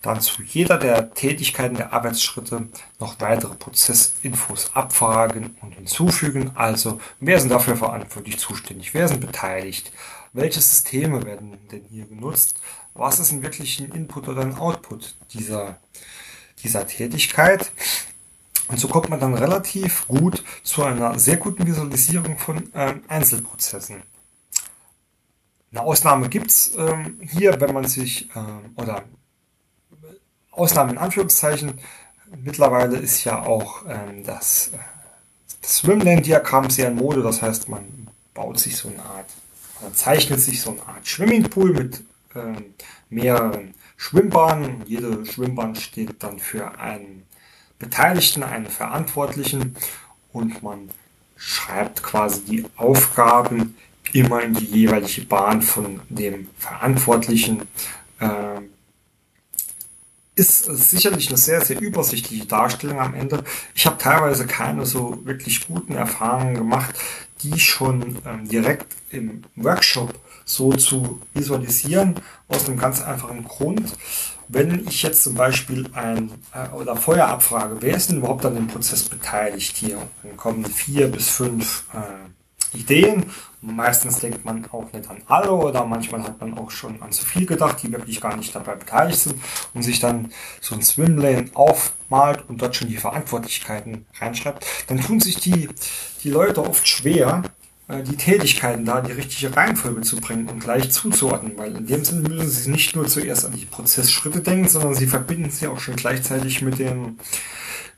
dann zu jeder der Tätigkeiten der Arbeitsschritte noch weitere Prozessinfos abfragen und hinzufügen. Also wer sind dafür verantwortlich zuständig, wer sind beteiligt, welche Systeme werden denn hier genutzt, was ist ein wirklich ein Input oder ein Output dieser, dieser Tätigkeit. Und so kommt man dann relativ gut zu einer sehr guten Visualisierung von ähm, Einzelprozessen. Eine Ausnahme gibt's ähm, hier, wenn man sich, ähm, oder Ausnahme in Anführungszeichen, mittlerweile ist ja auch ähm, das, das Swimlane-Diagramm sehr in Mode, das heißt, man baut sich so eine Art, oder zeichnet sich so eine Art Swimmingpool mit ähm, mehreren Schwimmbahnen. Jede Schwimmbahn steht dann für einen Beteiligten, einen Verantwortlichen. Und man schreibt quasi die Aufgaben immer in die jeweilige Bahn von dem Verantwortlichen. Äh, ist sicherlich eine sehr, sehr übersichtliche Darstellung am Ende. Ich habe teilweise keine so wirklich guten Erfahrungen gemacht, die schon ähm, direkt im Workshop so zu visualisieren, aus einem ganz einfachen Grund. Wenn ich jetzt zum Beispiel ein äh, oder vorher abfrage, wer ist denn überhaupt an dem Prozess beteiligt hier? Dann kommen vier bis fünf äh, Ideen. Meistens denkt man auch nicht an alle oder manchmal hat man auch schon an zu viel gedacht, die wirklich gar nicht dabei beteiligt sind und sich dann so ein Swimlane aufmalt und dort schon die Verantwortlichkeiten reinschreibt, dann tun sich die, die Leute oft schwer, äh, die Tätigkeiten da in die richtige Reihenfolge zu bringen und gleich zuzuordnen, weil in dem Sinne müssen sie nicht nur zuerst an die Prozessschritte denken, sondern sie verbinden sie auch schon gleichzeitig mit den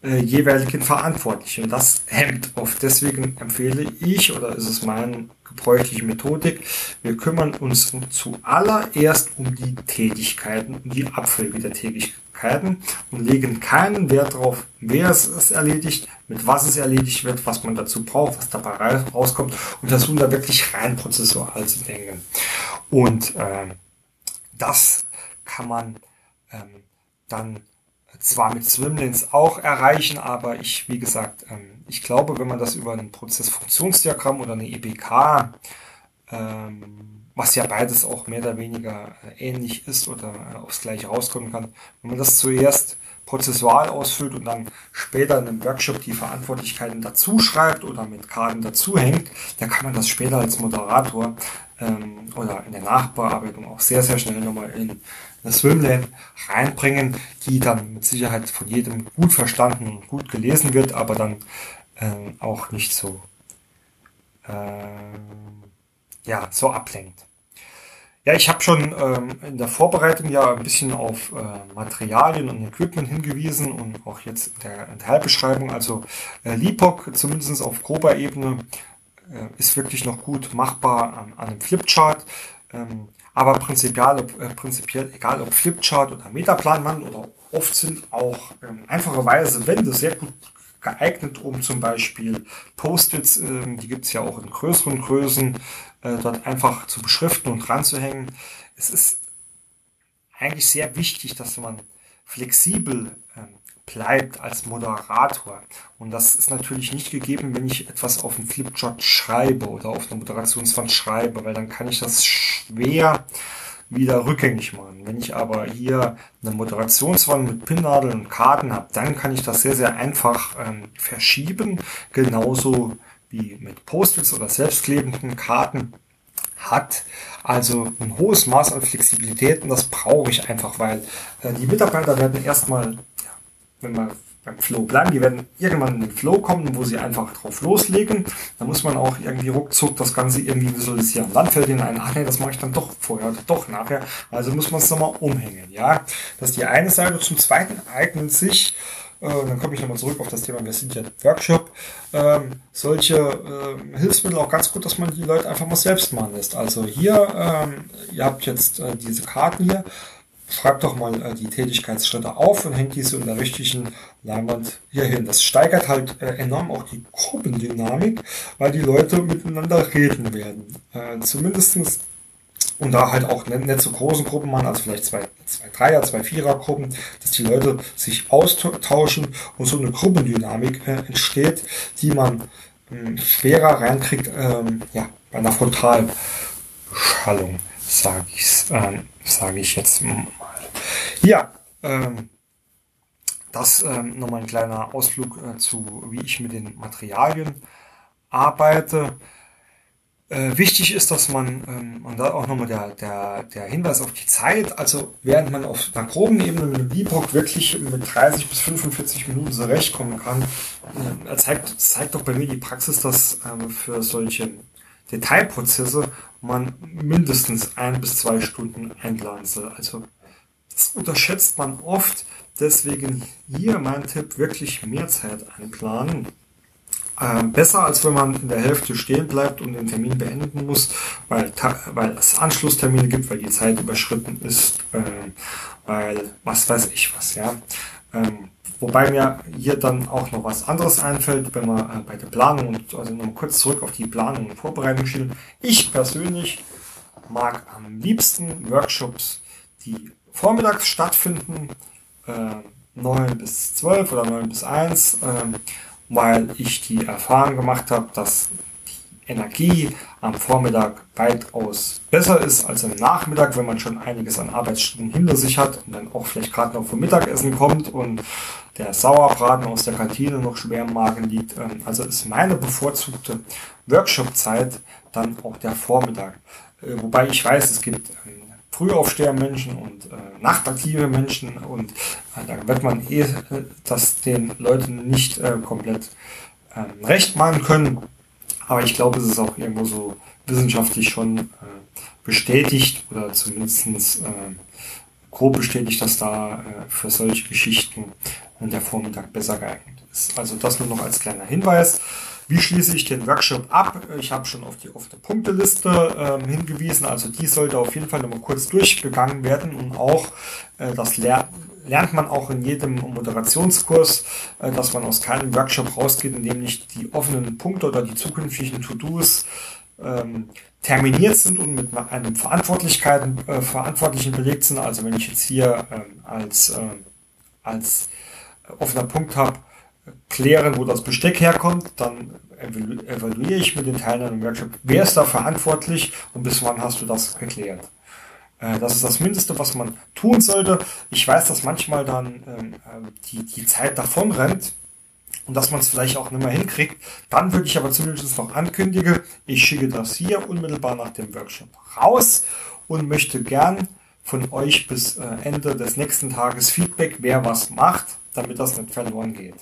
äh, jeweiligen Verantwortlichen. Das hemmt oft. Deswegen empfehle ich, oder ist es meine gebräuchliche Methodik, wir kümmern uns zuallererst um die Tätigkeiten, um die Abfolge der Tätigkeiten und legen keinen Wert darauf, wer es erledigt, mit was es erledigt wird, was man dazu braucht, was dabei rauskommt und versuchen da wirklich rein prozessual zu denken. Und äh, das kann man ähm, dann zwar mit Swimlanes auch erreichen, aber ich, wie gesagt, ähm, ich glaube, wenn man das über ein Prozessfunktionsdiagramm oder eine EBK, ähm, was ja beides auch mehr oder weniger äh, ähnlich ist oder äh, aufs gleiche rauskommen kann, wenn man das zuerst prozessual ausfüllt und dann später in einem Workshop die Verantwortlichkeiten dazu schreibt oder mit Karten dazu hängt, dann kann man das später als Moderator ähm, oder in der Nachbearbeitung auch sehr, sehr schnell nochmal in eine Swimlane reinbringen, die dann mit Sicherheit von jedem gut verstanden und gut gelesen wird, aber dann äh, auch nicht so, äh, ja, so ablenkt. Ja, ich habe schon ähm, in der Vorbereitung ja ein bisschen auf äh, Materialien und Equipment hingewiesen und auch jetzt in der, in der Halbbeschreibung. Also äh, LIPOC, zumindest auf grober Ebene, äh, ist wirklich noch gut machbar an, an einem Flipchart. Ähm, aber prinzipiell, äh, prinzipiell egal ob Flipchart oder Metaplanmann oder oft sind auch ähm, einfacherweise Wände sehr gut geeignet, um zum Beispiel Post-its, äh, die gibt es ja auch in größeren Größen, äh, dort einfach zu beschriften und ranzuhängen. Es ist eigentlich sehr wichtig, dass man flexibel bleibt als Moderator. Und das ist natürlich nicht gegeben, wenn ich etwas auf dem Flipchart schreibe oder auf einer Moderationswand schreibe, weil dann kann ich das schwer wieder rückgängig machen. Wenn ich aber hier eine Moderationswand mit Pinnadeln und Karten habe, dann kann ich das sehr, sehr einfach ähm, verschieben. Genauso wie mit Post-its oder selbstklebenden Karten hat also ein hohes Maß an Flexibilität und das brauche ich einfach, weil äh, die Mitarbeiter werden erstmal wenn wir beim Flow bleiben, die werden irgendwann in den Flow kommen, wo sie einfach drauf loslegen. Da muss man auch irgendwie ruckzuck das Ganze irgendwie visualisieren. Dann fällt ihnen ein, ach nee, das mache ich dann doch vorher oder doch nachher. Also muss man es nochmal umhängen. Ja, das ist die eine Seite. Zum Zweiten eignen sich, äh, dann komme ich nochmal zurück auf das Thema, wir sind ja Workshop, ähm, solche äh, Hilfsmittel auch ganz gut, dass man die Leute einfach mal selbst machen lässt. Also hier, ähm, ihr habt jetzt äh, diese Karten hier schreibt doch mal äh, die Tätigkeitsschritte auf und hängt diese in der richtigen Leinwand hier hin. Das steigert halt äh, enorm auch die Gruppendynamik, weil die Leute miteinander reden werden. Äh, zumindestens und da halt auch nicht, so großen Gruppen machen, also vielleicht zwei, zwei Dreier, zwei Vierer-Gruppen, dass die Leute sich austauschen und so eine Gruppendynamik äh, entsteht, die man äh, schwerer reinkriegt, ähm, ja, bei einer Frontalschallung, sage ich, äh, sag ich jetzt. Ja, ähm, das ähm, nochmal ein kleiner Ausflug äh, zu, wie ich mit den Materialien arbeite. Äh, wichtig ist, dass man, ähm, und da auch nochmal der, der, der Hinweis auf die Zeit, also während man auf einer groben Ebene mit dem Bebop wirklich mit 30 bis 45 Minuten zurechtkommen kann, äh, zeigt, zeigt doch bei mir die Praxis, dass äh, für solche Detailprozesse man mindestens ein bis zwei Stunden einplanen soll. Also das unterschätzt man oft, deswegen hier mein Tipp, wirklich mehr Zeit einplanen. Ähm, besser als wenn man in der Hälfte stehen bleibt und den Termin beenden muss, weil, weil es Anschlusstermine gibt, weil die Zeit überschritten ist, äh, weil was weiß ich was, ja. Ähm, wobei mir hier dann auch noch was anderes einfällt, wenn man äh, bei der Planung und also noch kurz zurück auf die Planung und Vorbereitung schielen. Ich persönlich mag am liebsten Workshops, die vormittags stattfinden, äh, 9 bis 12 oder 9 bis 1. Äh, weil ich die Erfahrung gemacht habe, dass die Energie am Vormittag weitaus besser ist als am Nachmittag, wenn man schon einiges an Arbeitsstunden hinter sich hat und dann auch vielleicht gerade noch vom Mittagessen kommt und der Sauerbraten aus der Kantine noch schwer im Magen liegt. Ähm, also ist meine bevorzugte Workshop-Zeit dann auch der Vormittag. Äh, wobei ich weiß, es gibt Frühaufsteher-Menschen und äh, nachtaktive Menschen und äh, da wird man eh das den Leuten nicht äh, komplett äh, recht machen können. Aber ich glaube, es ist auch irgendwo so wissenschaftlich schon äh, bestätigt oder zumindestens äh, grob bestätigt, dass da äh, für solche Geschichten der Vormittag besser geeignet ist. Also das nur noch als kleiner Hinweis. Wie schließe ich den Workshop ab? Ich habe schon auf die offene Punkteliste ähm, hingewiesen, also die sollte auf jeden Fall nochmal kurz durchgegangen werden und auch äh, das ler lernt man auch in jedem Moderationskurs, äh, dass man aus keinem Workshop rausgeht, in dem nicht die offenen Punkte oder die zukünftigen To-Dos ähm, terminiert sind und mit einem Verantwortlichkeiten, äh, Verantwortlichen belegt sind. Also wenn ich jetzt hier ähm, als, äh, als offener Punkt habe, klären, wo das Besteck herkommt, dann evaluiere ich mit den Teilnehmern im Workshop, wer ist da verantwortlich und bis wann hast du das geklärt. Äh, das ist das Mindeste, was man tun sollte. Ich weiß, dass manchmal dann ähm, äh, die, die Zeit davon rennt und dass man es vielleicht auch nicht mehr hinkriegt. Dann würde ich aber zumindest noch ankündigen, ich schicke das hier unmittelbar nach dem Workshop raus und möchte gern von euch bis äh, Ende des nächsten Tages Feedback, wer was macht, damit das nicht verloren geht.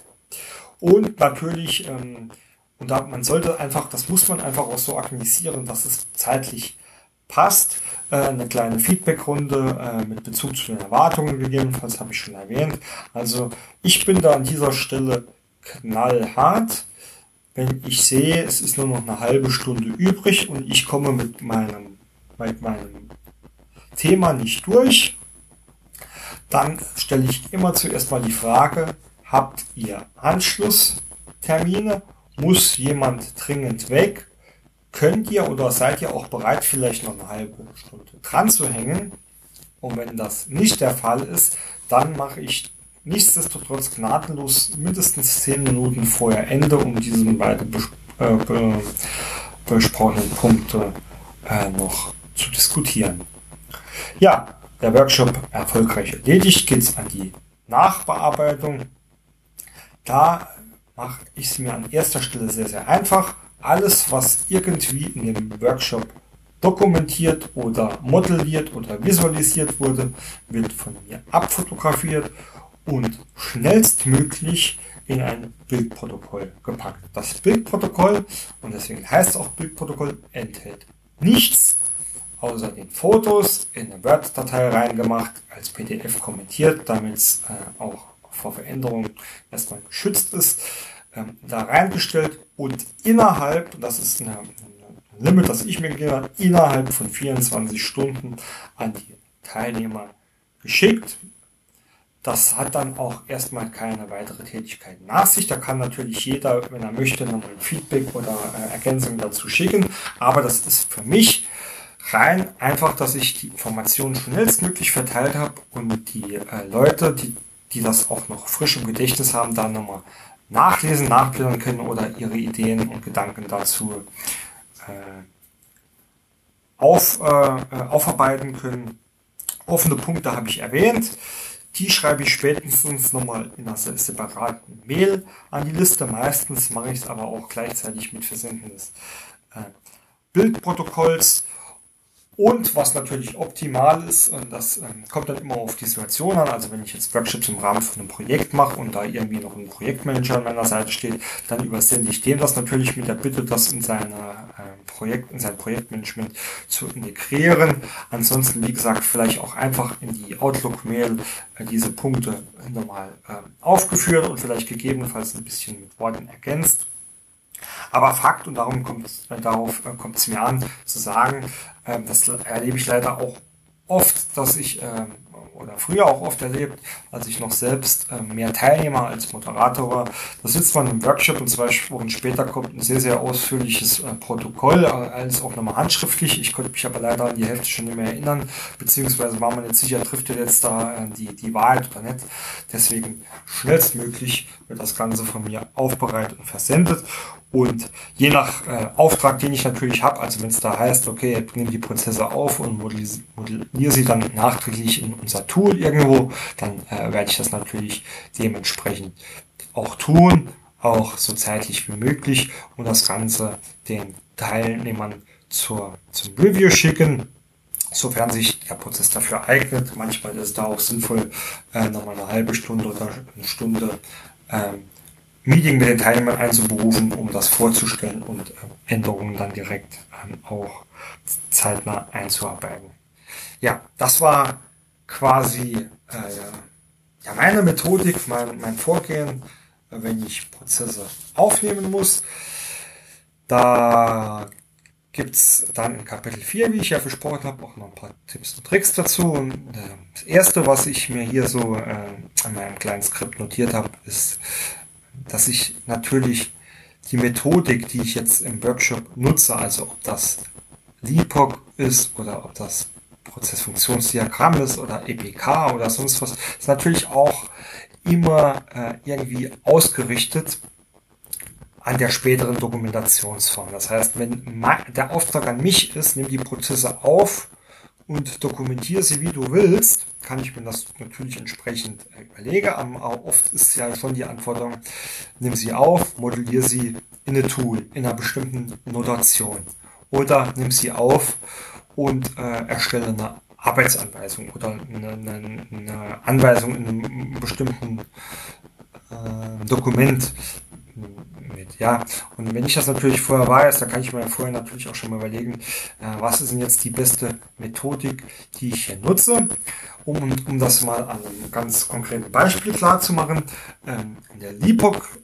Und natürlich, ähm, und da, man sollte einfach, das muss man einfach auch so organisieren, dass es zeitlich passt. Äh, eine kleine Feedbackrunde äh, mit Bezug zu den Erwartungen gegebenenfalls habe ich schon erwähnt. Also ich bin da an dieser Stelle knallhart. Wenn ich sehe, es ist nur noch eine halbe Stunde übrig und ich komme mit meinem, mit meinem Thema nicht durch, dann stelle ich immer zuerst mal die Frage, Habt ihr Anschlusstermine? Muss jemand dringend weg? Könnt ihr oder seid ihr auch bereit, vielleicht noch eine halbe Stunde dran zu hängen? Und wenn das nicht der Fall ist, dann mache ich nichtsdestotrotz gnadenlos mindestens 10 Minuten vorher Ende, um diese beiden bes äh, be besprochenen Punkte äh, noch zu diskutieren. Ja, der Workshop erfolgreich erledigt, geht es an die Nachbearbeitung da mache ich es mir an erster Stelle sehr, sehr einfach. Alles, was irgendwie in dem Workshop dokumentiert oder modelliert oder visualisiert wurde, wird von mir abfotografiert und schnellstmöglich in ein Bildprotokoll gepackt. Das Bildprotokoll, und deswegen heißt es auch Bildprotokoll, enthält nichts außer den Fotos in eine Word-Datei reingemacht, als PDF kommentiert, damit es äh, auch vor Veränderungen erstmal geschützt ist, ähm, da reingestellt und innerhalb, das ist ein Limit, das ich mir gegeben habe, innerhalb von 24 Stunden an die Teilnehmer geschickt. Das hat dann auch erstmal keine weitere Tätigkeit nach sich. Da kann natürlich jeder, wenn er möchte, nochmal Feedback oder äh, Ergänzung dazu schicken. Aber das ist für mich rein einfach, dass ich die Informationen schnellstmöglich verteilt habe und die äh, Leute, die die das auch noch frisch im Gedächtnis haben, da nochmal nachlesen, nachblättern können oder ihre Ideen und Gedanken dazu äh, auf, äh, aufarbeiten können. Offene Punkte habe ich erwähnt. Die schreibe ich spätestens nochmal in einer separaten Mail an die Liste. Meistens mache ich es aber auch gleichzeitig mit Versenden des äh, Bildprotokolls und was natürlich optimal ist, und das ähm, kommt dann immer auf die Situation an, also wenn ich jetzt Workshops im Rahmen von einem Projekt mache und da irgendwie noch ein Projektmanager an meiner Seite steht, dann übersende ich dem das natürlich mit der Bitte, das in seine äh, Projekt, in sein Projektmanagement zu integrieren. Ansonsten, wie gesagt, vielleicht auch einfach in die Outlook-Mail äh, diese Punkte nochmal äh, aufgeführt und vielleicht gegebenenfalls ein bisschen mit Worten ergänzt. Aber Fakt, und darum kommt es, darauf äh, kommt es mir an, zu sagen, ähm, das erlebe ich leider auch oft, dass ich, ähm, oder früher auch oft erlebt, als ich noch selbst ähm, mehr Teilnehmer als Moderator war. Da sitzt man im Workshop und zwei Wochen später kommt ein sehr, sehr ausführliches äh, Protokoll, äh, alles auch nochmal handschriftlich. Ich konnte mich aber leider an die Hälfte schon nicht mehr erinnern, beziehungsweise war man jetzt sicher, trifft ihr jetzt da äh, die, die Wahrheit oder nicht. Deswegen schnellstmöglich wird das Ganze von mir aufbereitet und versendet. Und je nach äh, Auftrag, den ich natürlich habe, also wenn es da heißt, okay, nimm die Prozesse auf und modelliere sie dann nachträglich in unser Tool irgendwo, dann äh, werde ich das natürlich dementsprechend auch tun, auch so zeitlich wie möglich und das Ganze den Teilnehmern zur, zum Review schicken, sofern sich der Prozess dafür eignet. Manchmal ist es da auch sinnvoll, äh, nochmal eine halbe Stunde oder eine Stunde ähm, Meeting mit den Teilnehmern einzuberufen, um das vorzustellen und äh, Änderungen dann direkt ähm, auch zeitnah einzuarbeiten. Ja, das war quasi äh, ja, meine Methodik, mein, mein Vorgehen, äh, wenn ich Prozesse aufnehmen muss. Da gibt's dann in Kapitel 4, wie ich ja versprochen habe, auch noch ein paar Tipps und Tricks dazu. Und äh, das erste, was ich mir hier so äh, an meinem kleinen Skript notiert habe, ist dass ich natürlich die Methodik, die ich jetzt im Workshop nutze, also ob das LIPOC ist oder ob das Prozessfunktionsdiagramm ist oder EPK oder sonst was, ist natürlich auch immer äh, irgendwie ausgerichtet an der späteren Dokumentationsform. Das heißt, wenn der Auftrag an mich ist, nimm die Prozesse auf und dokumentiere sie, wie du willst, kann ich mir das natürlich entsprechend überlegen. Aber oft ist ja schon die Anforderung, nimm sie auf, modelliere sie in eine Tool, in einer bestimmten Notation. Oder nimm sie auf und äh, erstelle eine Arbeitsanweisung oder eine, eine, eine Anweisung in einem bestimmten äh, Dokument mit. Ja, und wenn ich das natürlich vorher weiß, dann kann ich mir vorher natürlich auch schon mal überlegen, äh, was ist denn jetzt die beste Methodik, die ich hier nutze, um, um das mal an einem ganz konkreten Beispiel klar zu machen. Ähm, in der LIPOC-Methode,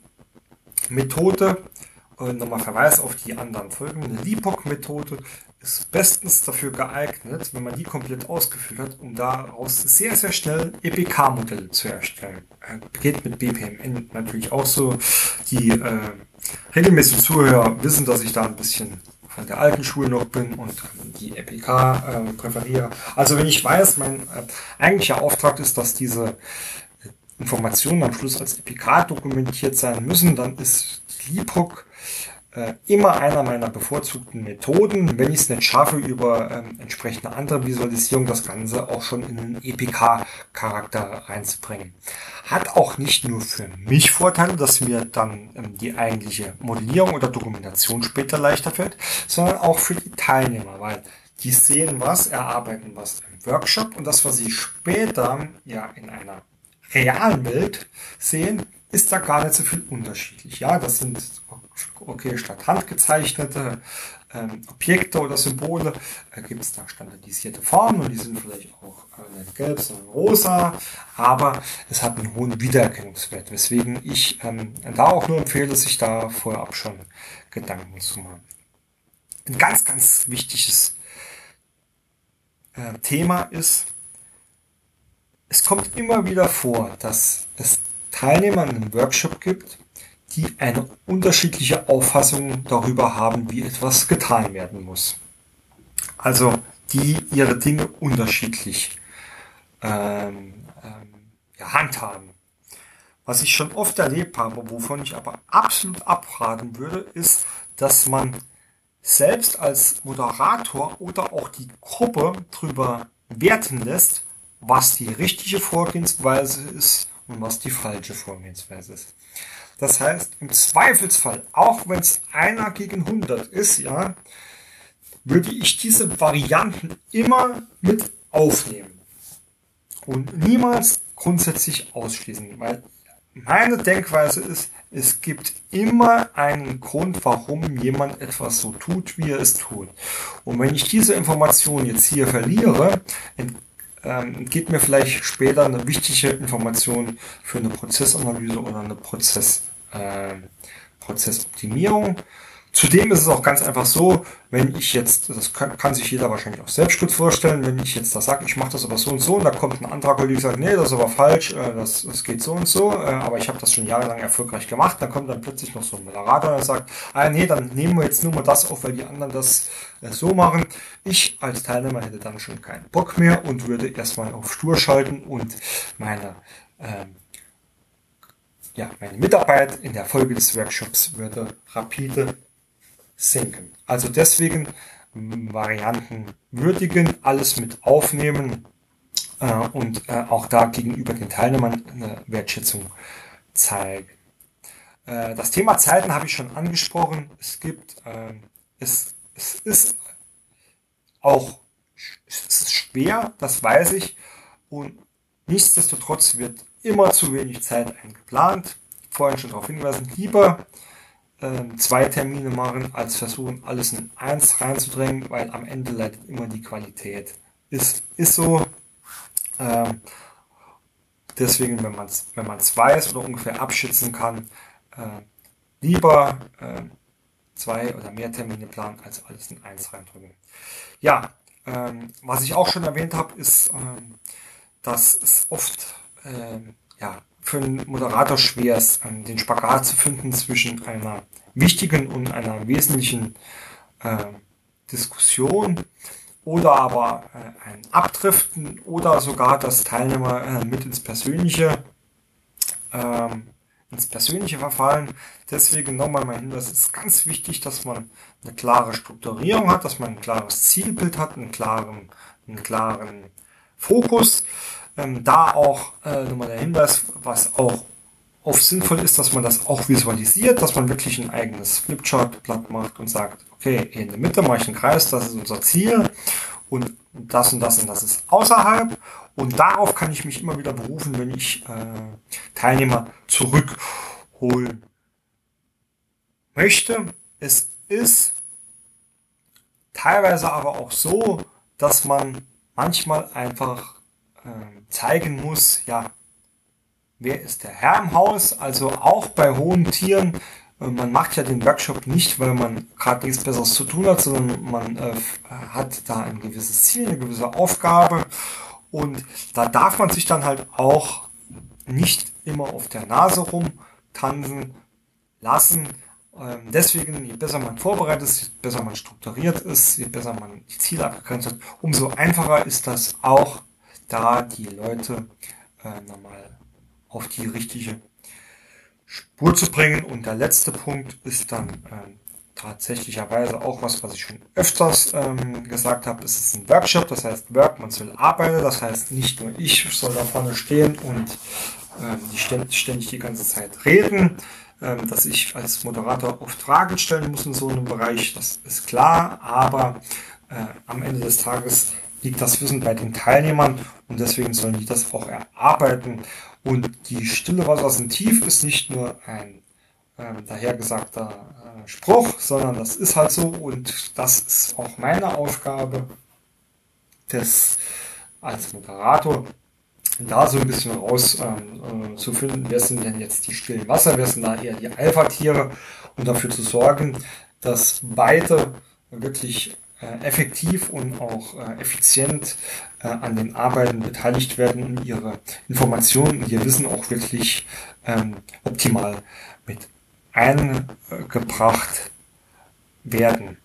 äh, nochmal Verweis auf die anderen Folgen, eine LIPOC-Methode ist bestens dafür geeignet, wenn man die komplett ausgeführt hat, um daraus sehr, sehr schnell EPK-Modelle zu erstellen. Geht mit BPMN natürlich auch so. Die äh, regelmäßigen Zuhörer wissen, dass ich da ein bisschen von der alten Schule noch bin und die EPK äh, präferiere. Also wenn ich weiß, mein äh, eigentlicher Auftrag ist, dass diese Informationen am Schluss als EPK dokumentiert sein müssen, dann ist LIPOC äh, immer einer meiner bevorzugten Methoden, wenn ich es nicht schaffe, über ähm, entsprechende andere Visualisierung das Ganze auch schon in einen EPK-Charakter reinzubringen. Hat auch nicht nur für mich Vorteile, dass mir dann ähm, die eigentliche Modellierung oder Dokumentation später leichter fällt, sondern auch für die Teilnehmer, weil die sehen was, erarbeiten was im Workshop und das, was sie später ja in einer realen Welt sehen, ist da gar nicht so viel unterschiedlich. Ja, das sind okay, statt handgezeichnete ähm, Objekte oder Symbole äh, gibt es da standardisierte Formen und die sind vielleicht auch äh, nicht gelb, sondern rosa, aber es hat einen hohen Wiedererkennungswert, weswegen ich ähm, da auch nur empfehle, sich da vorab schon Gedanken zu machen. Ein ganz, ganz wichtiges äh, Thema ist, es kommt immer wieder vor, dass es Teilnehmer in einem Workshop gibt, die eine unterschiedliche Auffassung darüber haben, wie etwas getan werden muss. Also die ihre Dinge unterschiedlich ähm, ähm, ja, handhaben. Was ich schon oft erlebt habe, wovon ich aber absolut abraten würde, ist, dass man selbst als Moderator oder auch die Gruppe darüber werten lässt, was die richtige Vorgehensweise ist und was die falsche Vorgehensweise ist. Das heißt, im Zweifelsfall, auch wenn es einer gegen 100 ist, ja, würde ich diese Varianten immer mit aufnehmen und niemals grundsätzlich ausschließen, weil meine Denkweise ist, es gibt immer einen Grund, warum jemand etwas so tut, wie er es tut. Und wenn ich diese Information jetzt hier verliere, ähm, geht mir vielleicht später eine wichtige Information für eine Prozessanalyse oder eine Prozess, äh, Prozessoptimierung. Zudem ist es auch ganz einfach so, wenn ich jetzt, das kann, kann sich jeder wahrscheinlich auch selbst gut vorstellen, wenn ich jetzt da sage, ich mache das aber so und so, und da kommt ein anderer Kollege und sagt, nee, das ist aber falsch, äh, das, das geht so und so, äh, aber ich habe das schon jahrelang erfolgreich gemacht, dann kommt dann plötzlich noch so ein Moderator und sagt, ah nee, dann nehmen wir jetzt nur mal das auf, weil die anderen das äh, so machen. Ich als Teilnehmer hätte dann schon keinen Bock mehr und würde erstmal auf Stur schalten und meine ähm, ja, meine Mitarbeit in der Folge des Workshops würde rapide sinken. Also deswegen Varianten würdigen, alles mit aufnehmen äh, und äh, auch da gegenüber den Teilnehmern eine Wertschätzung zeigen. Äh, das Thema Zeiten habe ich schon angesprochen. Es gibt, äh, es, es ist auch es ist schwer, das weiß ich. Und nichtsdestotrotz wird immer zu wenig Zeit eingeplant. Vorhin schon darauf hinweisen, lieber äh, zwei Termine machen, als versuchen, alles in eins reinzudrängen, weil am Ende leidet immer die Qualität. Ist, ist so. Ähm, deswegen, wenn man es wenn man's weiß oder ungefähr abschätzen kann, äh, lieber zwei oder mehr Termine planen, als alles in eins reindrücken. Ja, ähm, was ich auch schon erwähnt habe, ist, ähm, dass es oft ähm, ja, für einen Moderator schwer ist, den Spagat zu finden zwischen einer wichtigen und einer wesentlichen äh, Diskussion oder aber äh, ein Abdriften oder sogar das Teilnehmer äh, mit ins Persönliche ähm, ins Persönliche verfallen. Deswegen nochmal mein Hinweis, es ist ganz wichtig, dass man eine klare Strukturierung hat, dass man ein klares Zielbild hat, einen klaren, einen klaren Fokus. Ähm, da auch äh, nochmal der Hinweis, was auch oft sinnvoll ist, dass man das auch visualisiert, dass man wirklich ein eigenes Flipchart-Blatt macht und sagt, okay, in der Mitte mache ich einen Kreis, das ist unser Ziel und das und das und das ist außerhalb. Und darauf kann ich mich immer wieder berufen, wenn ich äh, Teilnehmer zurückholen möchte. Es ist teilweise aber auch so, dass man manchmal einfach ähm, zeigen muss, ja, wer ist der Herr im Haus? Also auch bei hohen Tieren. Äh, man macht ja den Workshop nicht, weil man gerade nichts Besseres zu tun hat, sondern man äh, hat da ein gewisses Ziel, eine gewisse Aufgabe. Und da darf man sich dann halt auch nicht immer auf der Nase rumtanzen lassen. Ähm, deswegen, je besser man vorbereitet ist, je besser man strukturiert ist, je besser man die Ziele abgegrenzt hat, umso einfacher ist das auch da die Leute äh, nochmal auf die richtige Spur zu bringen. Und der letzte Punkt ist dann äh, tatsächlicherweise auch was, was ich schon öfters ähm, gesagt habe. Es ist ein Workshop, das heißt Work, man soll arbeiten, das heißt nicht nur ich soll da vorne stehen und ähm, die ständig, ständig die ganze Zeit reden, ähm, dass ich als Moderator oft Fragen stellen muss in so einem Bereich, das ist klar, aber äh, am Ende des Tages liegt das Wissen bei den Teilnehmern und deswegen sollen die das auch erarbeiten. Und die stille Wasser sind tief ist nicht nur ein ähm, dahergesagter äh, Spruch, sondern das ist halt so und das ist auch meine Aufgabe des als Moderator da so ein bisschen raus ähm, äh, wer sind denn jetzt die stillen Wasser, wer sind da eher die Alpha-Tiere und dafür zu sorgen, dass beide wirklich effektiv und auch äh, effizient äh, an den Arbeiten beteiligt werden und ihre Informationen und ihr Wissen auch wirklich ähm, optimal mit eingebracht werden.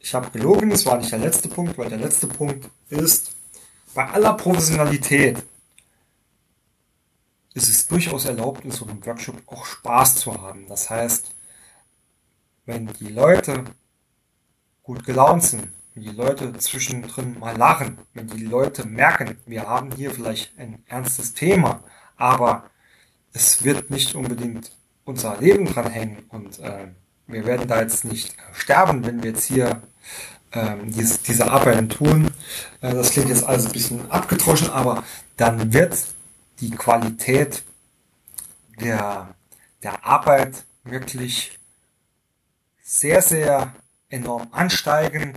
Ich habe gelogen, es war nicht der letzte Punkt, weil der letzte Punkt ist, bei aller Professionalität ist es durchaus erlaubt, in so einem Workshop auch Spaß zu haben. Das heißt, wenn die Leute gut gelaunt sind, wenn die Leute zwischendrin mal lachen, wenn die Leute merken, wir haben hier vielleicht ein ernstes Thema, aber es wird nicht unbedingt unser Leben dran hängen und äh, wir werden da jetzt nicht sterben, wenn wir jetzt hier ähm, diese, Arbeiten tun. Äh, das klingt jetzt alles ein bisschen abgedroschen, aber dann wird die Qualität der, der Arbeit wirklich sehr, sehr enorm ansteigen.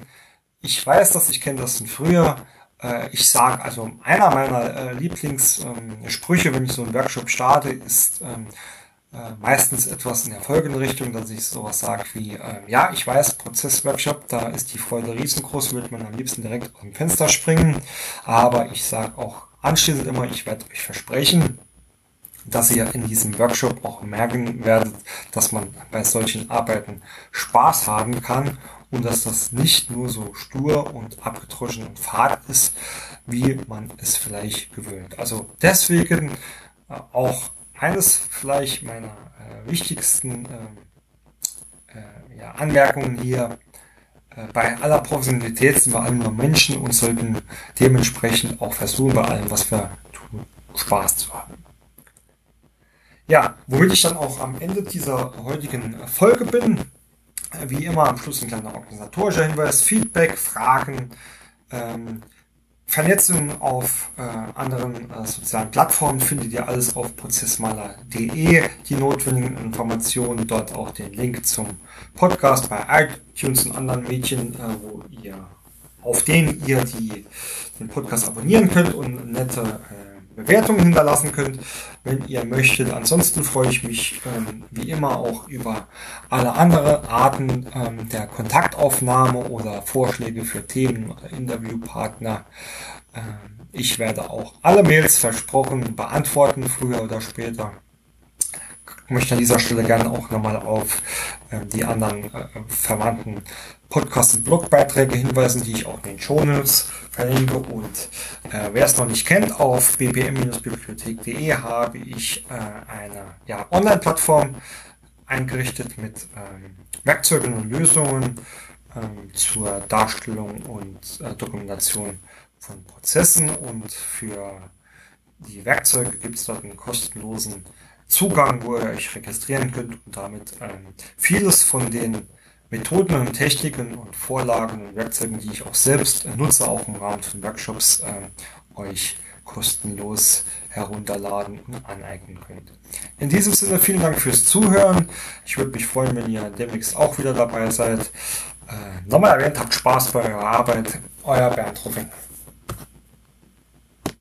Ich weiß das, ich kenne das von früher. Äh, ich sage, also einer meiner äh, Lieblingssprüche, wenn ich so einen Workshop starte, ist ähm, äh, meistens etwas in der folgenden Richtung, dass ich sowas sage wie, ja, ich weiß, Prozessworkshop, da ist die Freude riesengroß, würde man am liebsten direkt aus dem Fenster springen. Aber ich sage auch anschließend immer, ich werde euch versprechen, dass ihr in diesem Workshop auch merken werdet, dass man bei solchen Arbeiten Spaß haben kann und dass das nicht nur so stur und abgedroschen und fad ist, wie man es vielleicht gewöhnt. Also deswegen äh, auch eines vielleicht meiner äh, wichtigsten äh, äh, ja, Anmerkungen hier. Äh, bei aller Professionalität sind wir alle nur Menschen und sollten dementsprechend auch versuchen, bei allem, was wir tun, Spaß zu haben. Ja, womit ich dann auch am Ende dieser heutigen Folge bin, wie immer am Schluss ein kleiner organisatorischer Hinweis, Feedback, Fragen, ähm, Vernetzung auf äh, anderen äh, sozialen Plattformen findet ihr alles auf prozessmaler.de. Die notwendigen Informationen, dort auch den Link zum Podcast bei iTunes und anderen Medien, äh, wo ihr auf denen ihr die, den Podcast abonnieren könnt und nette äh, Bewertungen hinterlassen könnt, wenn ihr möchtet. Ansonsten freue ich mich ähm, wie immer auch über alle andere Arten ähm, der Kontaktaufnahme oder Vorschläge für Themen oder Interviewpartner. Ähm, ich werde auch alle Mails versprochen beantworten, früher oder später. Ich möchte an dieser Stelle gerne auch nochmal auf äh, die anderen äh, verwandten Podcast- und Blogbeiträge hinweisen, die ich auch in den Shownotes verlinke. Und äh, wer es noch nicht kennt, auf bbm-bibliothek.de habe ich äh, eine ja, Online-Plattform eingerichtet mit ähm, Werkzeugen und Lösungen ähm, zur Darstellung und äh, Dokumentation von Prozessen. Und für die Werkzeuge gibt es dort einen kostenlosen Zugang, wo ihr euch registrieren könnt und damit ähm, vieles von den Methoden und Techniken und Vorlagen und Werkzeugen, die ich auch selbst nutze, auch im Rahmen von Workshops, äh, euch kostenlos herunterladen und aneignen könnt. In diesem Sinne vielen Dank fürs Zuhören. Ich würde mich freuen, wenn ihr demnächst auch wieder dabei seid. Äh, nochmal erwähnt, habt Spaß bei eurer Arbeit. Euer Bernd Ruffing.